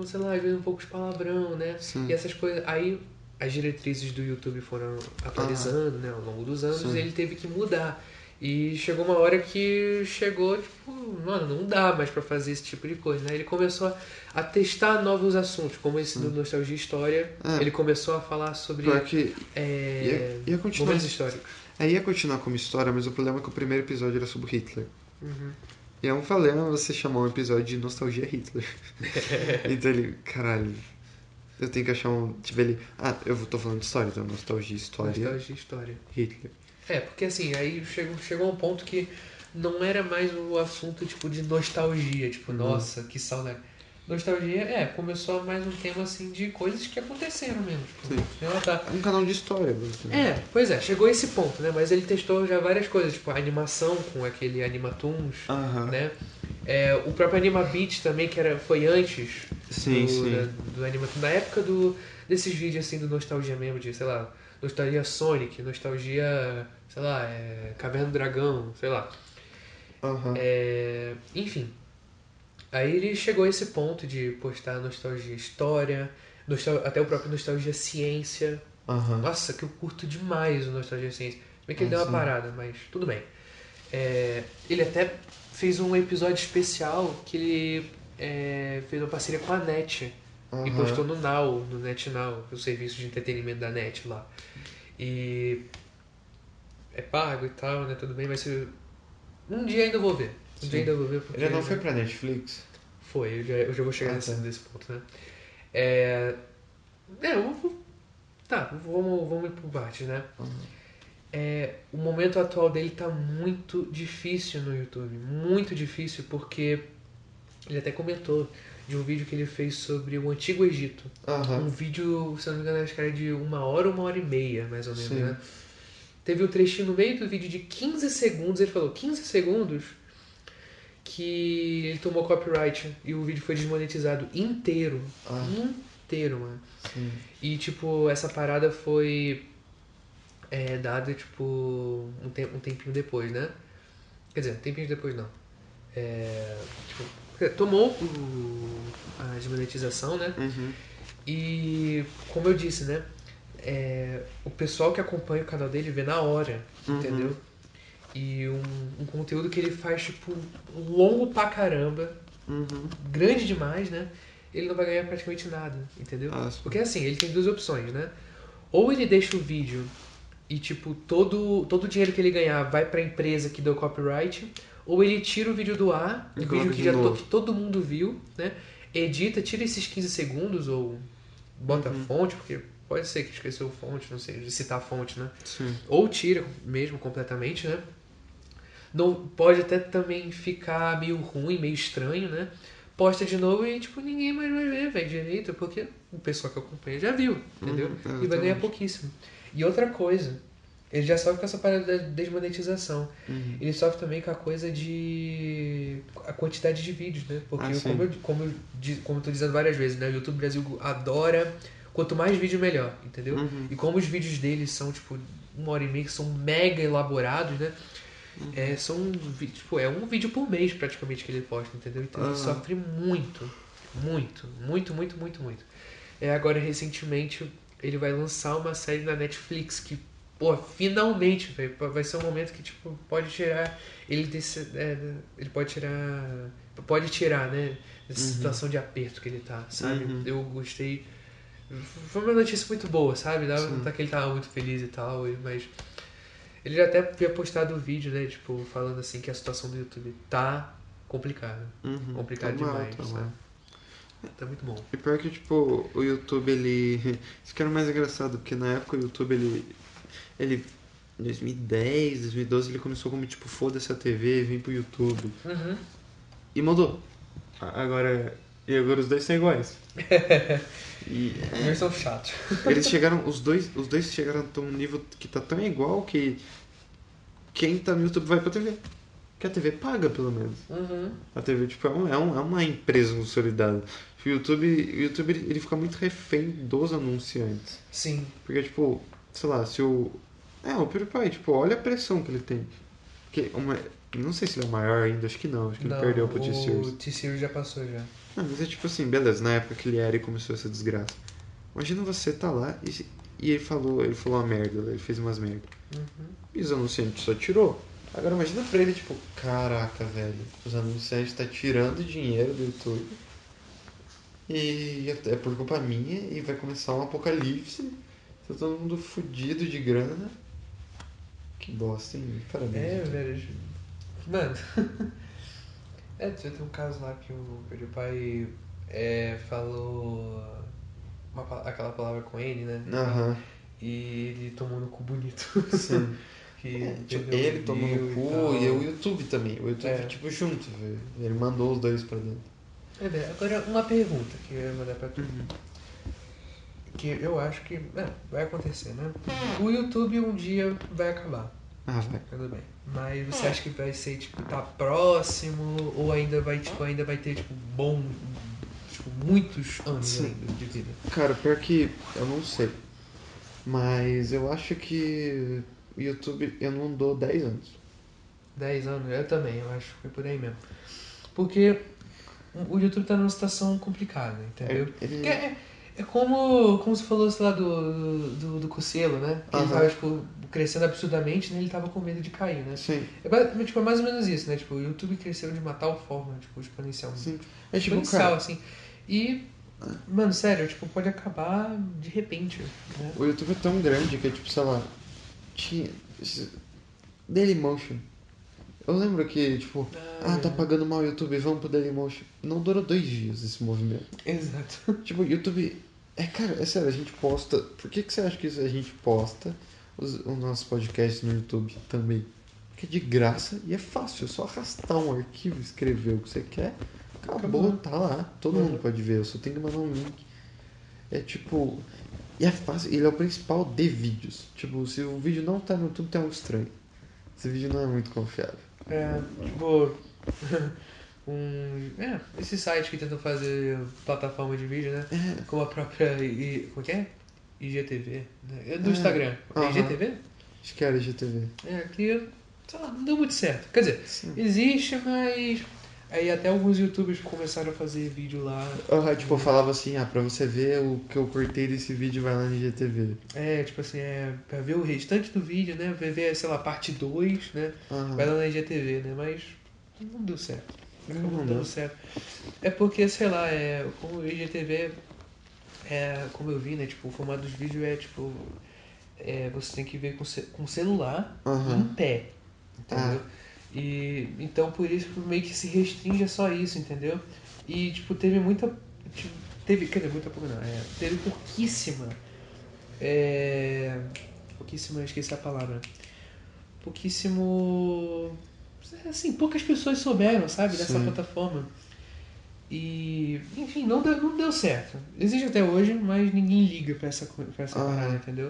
sei lá, às vezes um pouco de palavrão, né? Sim. E essas coisas. Aí as diretrizes do YouTube foram atualizando, né, ao longo dos anos, Sim. e ele teve que mudar. E chegou uma hora que chegou, tipo, mano, não dá mais pra fazer esse tipo de coisa, né? Ele começou a, a testar novos assuntos, como esse do Nostalgia e História. É. Ele começou a falar sobre que é, ia, ia continuar. momentos históricos. Aí ia continuar como história, mas o problema é que o primeiro episódio era sobre Hitler. Uhum. E é um problema você chamar um episódio de nostalgia Hitler. então ele, caralho, eu tenho que achar um. Tipo, ele. Ah, eu tô falando de história, então nostalgia, história, Nostalgia e História. Hitler. É, porque assim, aí chegou, chegou a um ponto que não era mais o assunto tipo de nostalgia, tipo, nossa, que saudade. Nostalgia, é, começou mais um tema assim de coisas que aconteceram mesmo. Tipo, Sim. tá. É um canal de história, basicamente. É, pois é, chegou a esse ponto, né? Mas ele testou já várias coisas, tipo a animação com aquele Animatoons, Aham. né? É, o próprio Animabeat também, que era, foi antes Sim, do, sim. Da, do Animatoons, na época do, desses vídeos assim do nostalgia mesmo, de, sei lá, nostalgia Sonic, nostalgia, sei lá, é, Caverna do Dragão, sei lá. Aham. É, enfim. Aí ele chegou a esse ponto de postar nostalgia história, até o próprio nostalgia ciência. Aham. Nossa, que eu curto demais o nostalgia ciência. Bem que ele Ah, deu uma sim. parada, mas tudo bem. É, ele até fez um episódio especial que ele é, fez uma parceria com a NET e Aham. postou no Now, no NetNow, o serviço de entretenimento da NET lá. E é pago e tal, né? Tudo bem, mas eu- um dia ainda vou ver. Um Sim. dia ainda vou ver porque Ele não foi pra Netflix? foi, eu já, eu já vou chegar Ah, nesse, tá. nesse ponto, né? É, é eu vou, tá, vamos, vamos ir por partes, né? Aham. É, o momento atual dele tá muito difícil no YouTube, muito difícil porque ele até comentou de um vídeo que ele fez sobre o Antigo Egito. Aham. Um vídeo, se não me engano, acho que era de uma hora ou uma hora e meia, mais ou menos, Sim. né? Teve um trechinho no meio do vídeo de 15 segundos, ele falou 15 segundos que ele tomou copyright e o vídeo foi desmonetizado inteiro. Ah. Inteiro, mano. Sim. E, tipo, essa parada foi é, dada, tipo, um, te um tempinho depois, né? Quer dizer, um tempinho depois não. É, tipo, tomou o, a desmonetização, né? Uhum. E, como eu disse, né? É, o pessoal que acompanha o canal dele vê na hora, Uhum. entendeu? E um, um conteúdo que ele faz, tipo, longo pra caramba, Uhum. grande demais, né? Ele não vai ganhar praticamente nada, entendeu? Ah, sim. Porque assim, ele tem duas opções, né? Ou ele deixa o vídeo e, tipo, todo, todo o dinheiro que ele ganhar vai pra empresa que deu copyright, ou ele tira o vídeo do ar, o vídeo que, já to- que todo mundo viu, né? Edita, tira esses 15 segundos, ou bota Uhum. a fonte, porque pode ser que esqueceu a fonte, não sei, de citar a fonte, né? Sim. Ou tira mesmo completamente, né? Não, pode até também ficar meio ruim, meio estranho, né? posta de novo e, tipo, ninguém mais vai ver, velho, direito, porque o pessoal que acompanha já viu, entendeu? Uhum, e vai ganhar pouquíssimo. E outra coisa, ele já sofre com essa parada da desmonetização. Uhum. Ele sofre também com a coisa de. a quantidade de vídeos, né? Porque, Ah, sim. como, eu, como, eu, como eu tô dizendo várias vezes, né? O YouTube Brasil adora. Quanto mais vídeo, melhor, entendeu? Uhum. E como os vídeos deles são, tipo, uma hora e meia, que são mega elaborados, né? Uhum. É, são, tipo, é um vídeo por mês praticamente que ele posta, entendeu? Então ele sofre muito, muito, muito, muito, muito, muito. É, agora, recentemente, ele vai lançar uma série na Netflix que, pô, finalmente, velho, vai ser um momento que, tipo, pode tirar ele desse, é, ele pode tirar, pode tirar, né, dessa Uhum. situação de aperto que ele tá, sabe? Uhum. Eu gostei, foi uma notícia muito boa, sabe? Dava notar que ele tava muito feliz e tal, mas ele já até havia postado um vídeo, né, tipo, falando assim que a situação do YouTube tá complicada, Uhum. complicado Tá mal, demais, tá sabe? mal. Tá muito bom. E pior que, tipo, o YouTube, ele... Isso que era mais engraçado, porque na época o YouTube, ele... Ele... Em 2010, 2012, ele começou como, tipo, foda-se a TV, vem pro YouTube. Uhum. E mudou. Agora... E agora os dois são iguais. E Eles são chatos. eles chegaram... Os dois, os dois chegaram a um nível que tá tão igual que... Quem tá no YouTube vai pra TV. Que a TV paga, pelo menos. Uhum. A TV, tipo, é, um- é, um- é uma empresa consolidada. O YouTube, o YouTube ele, ele fica muito refém dos anunciantes. Sim. Porque, tipo, sei lá, se o. É, o PewDiePie, tipo, olha a pressão que ele tem. Porque uma, não sei se ele é maior ainda, acho que não, acho que Não, ele perdeu pro o T-Series. T-Series já passou já. Não, mas é tipo assim, beleza, na época que ele era e começou essa desgraça. Imagina você tá lá e, e ele falou, ele falou uma merda, ele fez umas merda. Uhum. E os anunciantes só tirou. Agora imagina pra ele, tipo, caraca, velho, os anunciantes tá tirando dinheiro do YouTube. E é por culpa minha e vai começar um apocalipse. Tá todo mundo fudido de grana. Que bosta, hein? Parabéns. É, YouTube. velho. Mano. é, tem um caso lá que o PewDiePie é, falou uma aquela palavra com N, né? Aham, E ele tomou no cu bonito. sim. É, tipo, ele tomou no e cu tal. e, o YouTube também. O YouTube, É. tipo, junto, velho. Ele mandou os dois pra dentro. É, velho, agora uma pergunta que eu ia mandar pra tu. Que eu acho que é, vai acontecer, né? O YouTube um dia vai acabar. Ah, vai. Tudo bem. Mas você acha que vai ser, tipo, tá próximo? Ou ainda vai, tipo, ainda vai ter, tipo, bom. Tipo, muitos anos Sim. ainda de vida? Cara, pior que eu não sei. Mas eu acho que o YouTube eu não dou 10 anos. 10 anos? Eu também, eu acho que foi por aí mesmo. Porque o YouTube tá numa situação complicada, entendeu? É, ele- Porque é, é como, como você falou, sei lá, do, do, do Cocielo, né? Que ele Aham. tava, tipo, crescendo absurdamente, né? Ele tava com medo de cair, né? Sim, É, ba- tipo, é mais ou menos isso, né? Tipo, o YouTube cresceu de uma tal forma, tipo, exponencialmente. sim. É tipo, exponencial, cara, assim. E, mano, sério, tipo, pode acabar de repente, né? o YouTube é tão grande que, tipo, sei lá, tinha. Dailymotion. Eu lembro que, tipo, ah, tá pagando mal o YouTube, vamos pro Dailymotion. Não durou dois dias esse movimento. Exato. Tipo, YouTube. É, cara, é sério, a gente posta. Por que, que você acha que a gente posta os, os nossos podcasts no YouTube também? Porque é de graça e é fácil, é só arrastar um arquivo, escrever o que você quer, acabou, Acabou. tá lá. Todo Uhum. mundo pode ver, eu só tenho que mandar um link. É tipo. E é fácil, ele é o principal de vídeos. Tipo, se o vídeo não tá no YouTube, tem algo estranho. Esse vídeo não é muito confiável. É, tipo. um. É, esse site que tentam fazer plataforma de vídeo, né? É, Como a própria. I, como que é? IGTV. Né? É Do É. Instagram. É Aham. IGTV? acho que era GTV. É, que. Sei lá, não deu muito certo. Quer dizer, Sim. existe, mas. Aí até alguns youtubers começaram a fazer vídeo lá. Aham, tipo, eu falava assim, ah, pra você ver o que eu cortei desse vídeo, vai lá no GTV. É, tipo assim, é. Pra ver o restante do vídeo, né? Ver, sei lá, parte 2, né? Aham. Vai lá na IGTV, né? Mas não deu certo. Não dando certo. É porque, sei lá, é, como o IGTV, é, como eu vi, né? Tipo, o formato dos vídeos é tipo. É, você tem que ver com, ce- com celular Aham. em pé. Entendeu? E então por isso meio que se restringe a só isso, entendeu? E tipo, teve muita. tipo, teve. Quer dizer, muita pouca não. É, teve pouquíssima. É, pouquíssima, esqueci a palavra. Pouquíssimo. Assim, poucas pessoas souberam, sabe, dessa Sim. plataforma. E, enfim, não deu, não deu certo. Existe até hoje, mas ninguém liga pra essa, pra essa Ah. parada, entendeu?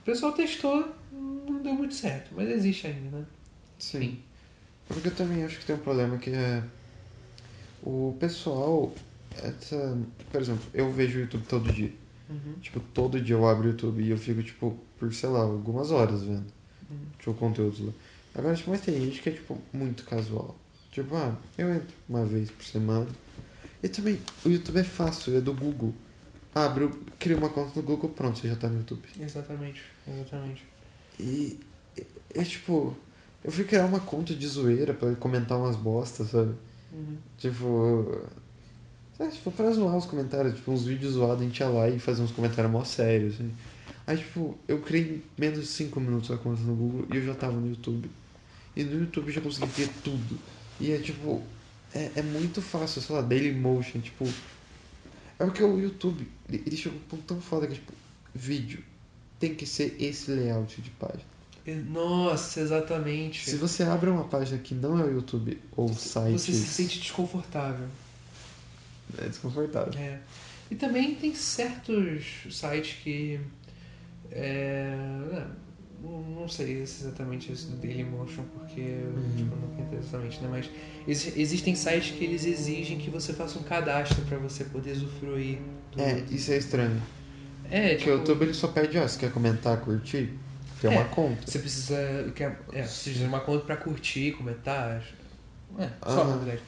O pessoal testou, não deu muito certo, mas existe ainda, né? Sim. Porque eu também acho que tem um problema que é. O pessoal. Essa, por exemplo, eu vejo o YouTube todo dia. Uhum. Tipo, todo dia eu abro o YouTube e eu fico, tipo, por, sei lá, algumas horas vendo. Uhum. Tipo, conteúdos lá. Agora, tipo, mas tem gente que é, tipo, muito casual. Tipo, ah, eu entro uma vez por semana. E também, o YouTube é fácil, é do Google. Abre, cria uma conta no Google, pronto, você já tá no YouTube. Exatamente, exatamente. E é tipo, eu fui criar uma conta de zoeira pra comentar umas bostas, sabe? Uhum. Tipo. É, tipo, pra zoar os comentários, tipo, uns vídeos zoados, a gente ia lá e fazia uns comentários mó sérios, assim. Aí, tipo, eu criei menos de 5 minutos a conta no Google e eu já tava no YouTube. E no YouTube já consegui ver tudo. E é tipo, é, é muito fácil, sei lá, Dailymotion, tipo. É porque o YouTube, ele ele chegou um ponto tão foda que, tipo, vídeo tem que ser esse layout de página. Nossa, exatamente. Se você abre uma página que não é o YouTube ou site. Você se sente desconfortável. É desconfortável. É. E também tem certos sites que. É, não, sei se exatamente esse do Dailymotion, porque eu Uhum. tipo, não entendo exatamente, né? Mas exi- existem sites que eles exigem que você faça um cadastro pra você poder usufruir do. É, isso é estranho. É, Porque tipo, o YouTube ele só pede, ó, se quer comentar, curtir, tem É. uma conta. Você precisa. quer- É, você precisa de uma conta pra curtir, comentar. É, só, na verdade.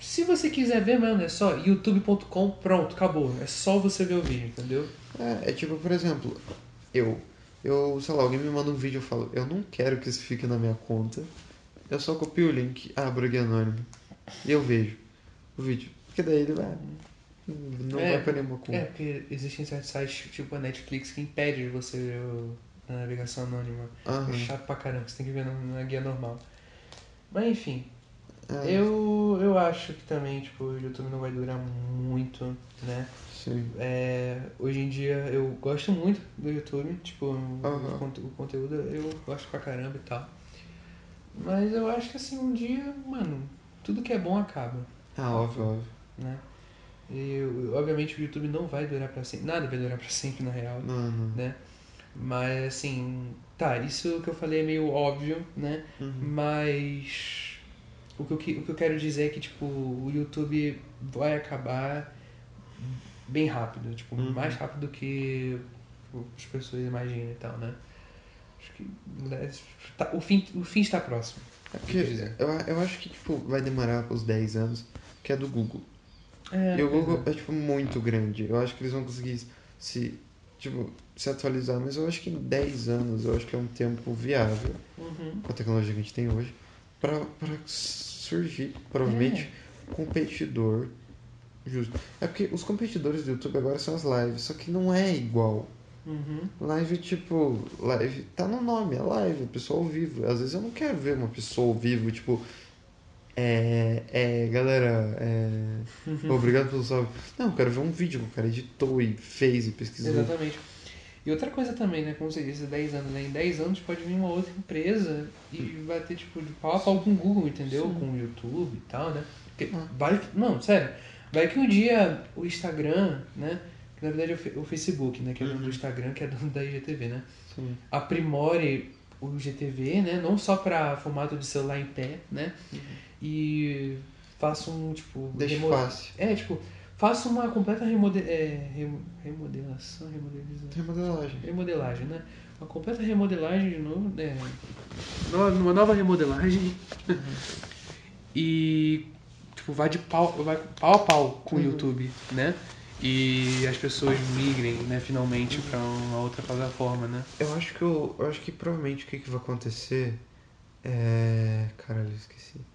Se você quiser ver, mano, é só youtube.com, pronto, acabou. É só você ver o vídeo, entendeu? É, é tipo, por exemplo, eu, eu, sei lá, alguém me manda um vídeo eu falo, eu não quero que isso fique na minha conta. Eu só copio o link, abro aqui anônimo e eu vejo o vídeo. Porque daí ele vai. Não É, vai pra nenhuma conta. É, porque existem certos sites, tipo a Netflix, que impede de você ver o- a navegação anônima. Aham. É chato pra caramba, você tem que ver na, na guia normal. Mas enfim, É, eu, eu acho que também, tipo, o YouTube não vai durar muito, né? Sim. É, hoje em dia eu gosto muito do YouTube, tipo, conte- o conteúdo eu gosto pra caramba e tal. Mas eu acho que assim, um dia, mano, tudo que é bom acaba, Ah, óbvio, óbvio. né? E obviamente o YouTube não vai durar pra sempre, nada vai durar pra sempre na real, Não, não. né? Mas assim, tá, isso que eu falei é meio óbvio, né? Uhum. Mas o que, eu, que- o que eu quero dizer é que tipo, o YouTube vai acabar bem rápido, tipo, Uhum. mais rápido do que as pessoas imaginam e tal, né? Acho que né, tá- o, fim, o fim está próximo. É porque eu, eu acho que, tipo, vai demorar uns 10 anos, que é do Google. É, E o pois Google é. é, tipo, muito grande. Eu acho que eles vão conseguir se, tipo, se atualizar, mas eu acho que em 10 anos, eu acho que é um tempo viável, Uhum. com a tecnologia que a gente tem hoje, pra surgir, provavelmente, É. competidor justo. É porque os competidores do YouTube agora são as lives, só que não é igual. Uhum. Live, tipo, live tá no nome, é live, pessoa ao vivo. Às vezes eu não quero ver uma pessoa ao vivo, tipo, é, é, galera, é, Uhum. obrigado pelo salve. Não, eu quero ver um vídeo que o cara editou e fez e pesquisou. Exatamente. E outra coisa também, né? Como você disse, 10 anos, né? Em 10 anos pode vir uma outra empresa e vai ter, tipo, de pau a pau com o Google, entendeu? Sim. Com o YouTube e tal, né? Porque Ah. vai que, Não, sério. Vai que um dia o Instagram, né? Que na verdade é o Facebook, né? Que é dono Uhum. do Instagram, que é dono da IGTV, né? Sim. Aprimore o GTV, né? Não só pra formato de celular em pé, né? E faça um, tipo... Deixa remo- fácil. É, tipo, faça uma completa remode... é, remo- remodelação, remodelização... Remodelagem. Remodelagem, né? Uma completa remodelagem de novo, né? Uma nova remodelagem. e, tipo, vai de pau, vai pau a pau com o Uhum. YouTube, né? E as pessoas migrem, né, finalmente pra uma outra plataforma, né? Eu acho que eu, eu acho que provavelmente o que, que vai acontecer é. Caralho, eu esqueci.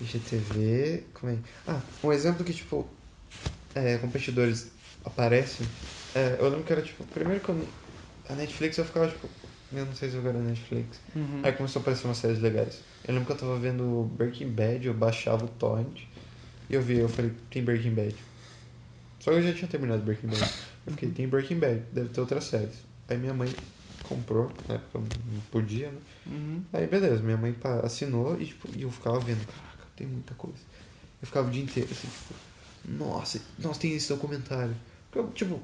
IGTV. Como é? Ah, um exemplo que tipo. É, competidores aparecem. É, eu lembro que era tipo. Primeiro que eu, a Netflix eu ficava tipo. Eu não sei se eu era Netflix. Aí começou a aparecer umas séries legais. Eu lembro que eu tava vendo Breaking Bad, eu baixava o torrent e eu vi, eu falei, tem Breaking Bad. Só que eu já tinha terminado Breaking Bad. Eu fiquei, tem Breaking Bad, deve ter outras séries. Aí minha mãe comprou, na época eu não podia, né? Uhum. Aí beleza, minha mãe assinou e, tipo, e eu ficava vendo, caraca, tem muita coisa. Eu ficava o dia inteiro, assim, tipo, nossa, nossa, tem esse documentário. Porque eu, tipo,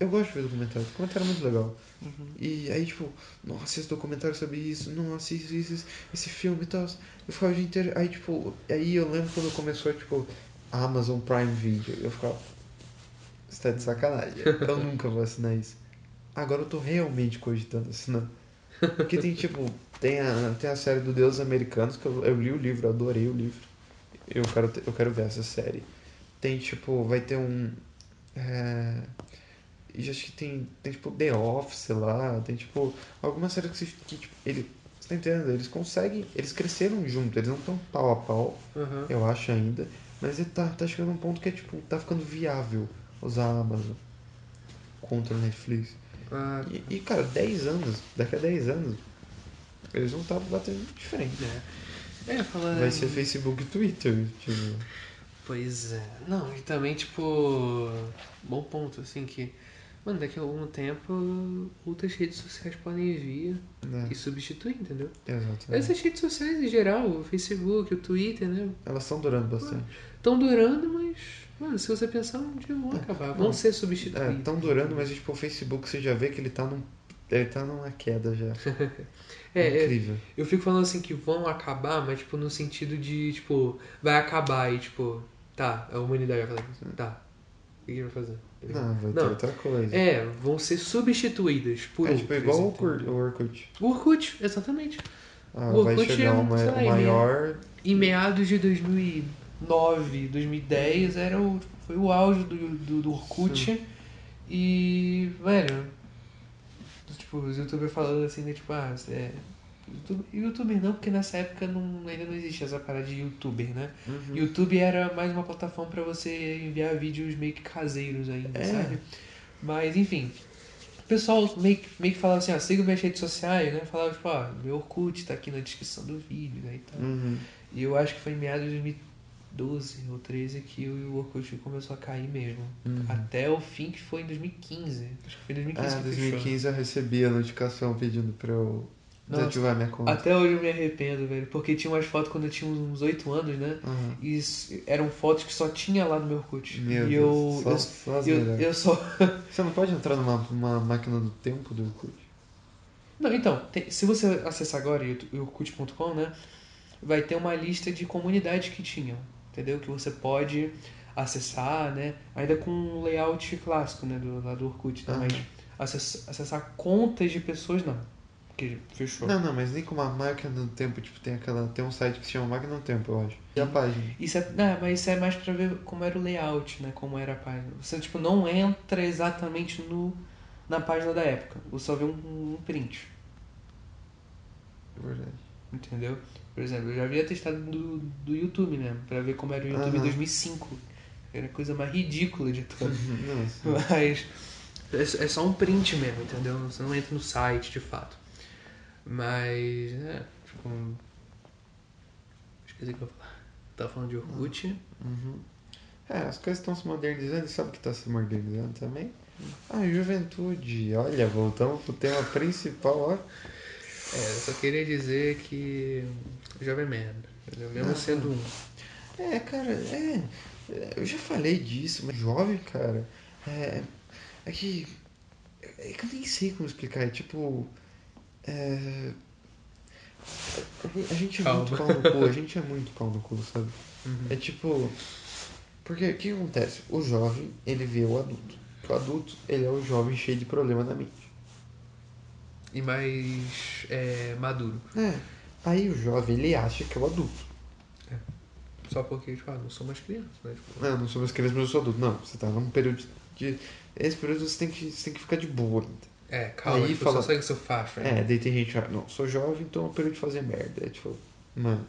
eu gosto de ver documentário, documentário é muito legal. Uhum. E aí, tipo, nossa, esse documentário sobre isso, nossa, isso, isso, isso, esse filme e tal. Eu ficava o dia inteiro. Aí, tipo, aí eu lembro quando começou, tipo, a Amazon Prime Video. Eu ficava. Você tá de sacanagem. Eu nunca vou assinar isso. Agora eu tô realmente cogitando assinar. Porque tem, tipo, tem a, tem a série do Deus Americanos, que eu, eu li o livro, eu adorei o livro. Eu quero, eu quero ver essa série. Tem, tipo, vai ter um. É, e acho que tem, tem, tipo, The Office lá, tem, tipo, algumas séries que, que tipo, ele. Você tá entendendo? Eles conseguem. Eles cresceram junto, eles não estão pau a pau, Uhum. eu acho ainda. Mas ele tá, tá chegando a um ponto que é, tipo, tá ficando viável usar a Amazon contra o Netflix. Ah, E, e, cara, 10 anos, daqui a 10 anos, eles vão estar batendo diferente. é. É, falando. Vai ser Facebook e Twitter, tipo. Pois é. Não, e também, tipo. Bom ponto, assim, que. Mano, daqui a algum tempo outras redes sociais podem vir Né? e substituir, entendeu? Exato. Essas redes sociais em geral, o Facebook, o Twitter, né? Elas estão durando bastante. Estão durando, mas. Mano, se você pensar, um dia vão acabar. Vão Não. ser É, substituídos. estão durando, mas tipo, o Facebook você já vê que ele tá num. Ele tá numa queda já. É, é, Incrível. eu fico falando assim que vão acabar, mas tipo, no sentido de, tipo, vai acabar e tipo, tá, a humanidade vai fazer. Tá. O que que vai fazer? Não, vai ter Não. outra coisa. É, vão ser substituídas por É, tipo outras, igual o entendeu? O Orkut. O Orkut, exatamente. Ah, O vai Orkut chegar é, uma, sei lá, maior. Em meados de 2009, 2010, era o, foi o auge do, do, do Orkut. E, velho, tipo, os youtubers falando assim, né, tipo, ah, é, YouTube, youtuber não, porque nessa época não, ainda não existia essa parada de youtuber, né? Uhum. YouTube era mais uma plataforma pra você enviar vídeos meio que caseiros ainda, É. sabe? Mas, enfim, o pessoal meio, que- meio que falava assim, ah, siga minhas redes sociais, né? Falava, tipo, ah, meu Orkut tá aqui na descrição do vídeo, né, e tal. Uhum. E eu acho que foi em meados de 2012 ou 13 que o Orkut começou a cair mesmo. Uhum. Até o fim que foi em 2015. Acho que foi em 2015 Ah, que 2015 eu recebi a notificação pedindo pra eu Nossa. desativar minha conta. Até hoje eu me arrependo, velho. Porque tinha umas fotos quando eu tinha uns 8 anos, né? Uhum. E isso- eram fotos que só tinha lá no meu Orkut. Meu e Deus, eu, só, só eu, eu, melhores. eu só. Você não pode entrar numa, máquina do tempo do Orkut? Não, então, tem- se você acessar agora o Orkut.com, né? Vai ter uma lista de comunidades que tinham, entendeu? Que você pode acessar, né? Ainda com um layout clássico, né? Do, lá do Orkut, né? Aham. Mas acess- acessar contas de pessoas, não. Porque fechou. Não, não, mas nem com uma máquina do tempo, tipo, tem aquela. Tem um site que se chama Máquina do Tempo, eu acho. E a página. Isso é, não, mas isso é mais pra ver como era o layout, né? Como era a página. Você, tipo, não entra exatamente no, na página da época. Você só vê um, um print. É verdade. Entendeu? Por exemplo, eu já havia testado do, do YouTube mesmo, pra ver como era o YouTube em Aham. 2005. Era a coisa mais ridícula de todas. Nossa. Mas é, é só um print mesmo, entendeu? Você não entra no site de fato. Mas, é, tipo. Esqueci o que eu falar. Tava falando de Orkut. Uhum. É, as coisas estão se modernizando, e sabe o que está se modernizando também? A juventude. Olha, voltamos pro tema principal, ó. É, eu só queria dizer que. Jovem Merda. Mesmo Ah. sendo um. É, cara, é. é, Eu já falei disso, mas jovem, cara. É. É que. É que eu nem sei como explicar. É tipo. É. A gente é Calma. muito pau no cu, a gente é muito pau no cu, sabe? Uhum. É tipo. Porque o que acontece? O jovem, ele vê o adulto. O adulto, ele é o jovem cheio de problema na mente. E mais é, maduro. É. Aí o jovem, ele acha que é o adulto. Só porque, tipo, ah, não sou mais criança, né? Tipo, Não, não sou mais criança, mas eu sou adulto. Não, você tá num período de. Esse período você tem que, você tem que ficar de boa ainda. É, calma, Aí tipo, fala- só segue seu facho. né? É, daí tem gente fala, não, sou jovem, então é um período de fazer merda. É tipo, mano.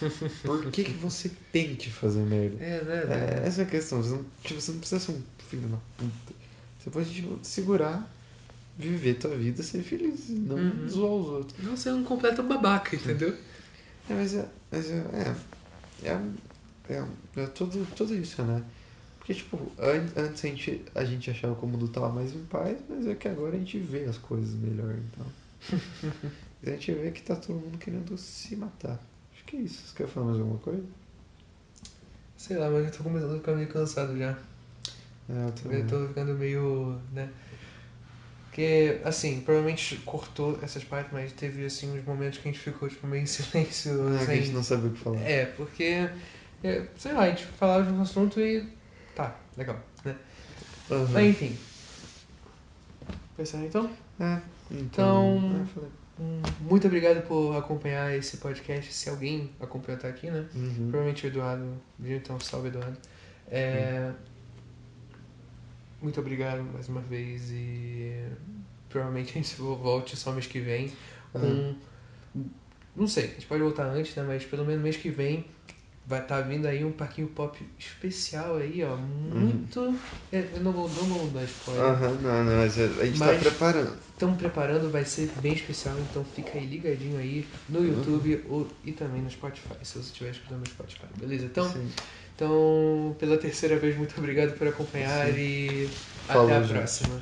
Por que, que você tem que fazer merda? É, né? É, essa é a questão. Você não, tipo, você não precisa ser um filho da puta. Você pode tipo, segurar, viver tua vida, ser feliz, não Uhum. zoar os outros. Não ser um completo babaca, entendeu? É, mas é. Mas é. É, é, é, é tudo, tudo isso, né? Porque, tipo, an- antes a gente, a gente achava que o mundo tava mais em paz, mas é que agora a gente vê as coisas melhor, então. a gente vê que tá todo mundo querendo se matar. Acho que é isso. Você quer falar mais alguma coisa? Sei lá, mas eu tô começando a ficar meio cansado já. É, eu também. Eu tô ficando meio, né? Porque, assim, provavelmente cortou essas partes, mas teve, assim, uns momentos que a gente ficou, tipo, meio em silêncio, É, que a sem... gente não sabia o que falar. É, porque, é, sei lá, a gente falava de um assunto e... Tá, legal, né? Aham. Mas, enfim. Pensar então? É, Então- então. é, falei. Hum, Muito obrigado por acompanhar esse podcast, se alguém acompanhou até aqui, né? Uhum. Provavelmente o Eduardo viu, então salve Eduardo. É, Muito obrigado mais uma vez e provavelmente a gente volte só mês que vem com. Não sei, a gente pode voltar antes, né? Mas pelo menos mês que vem vai estar vindo aí um parquinho pop especial aí, ó. Muito. é, Eu não vou, não vou dar spoiler. Aham, não, não, mas a gente Mas- tá preparando. Estamos preparando, vai ser bem especial, então fica aí ligadinho aí no YouTube ou, e também no Spotify, se você estiver escutando no Spotify, beleza? Então, Sim. então pela terceira vez, muito obrigado por acompanhar Sim. e Falou, até a gente. próxima.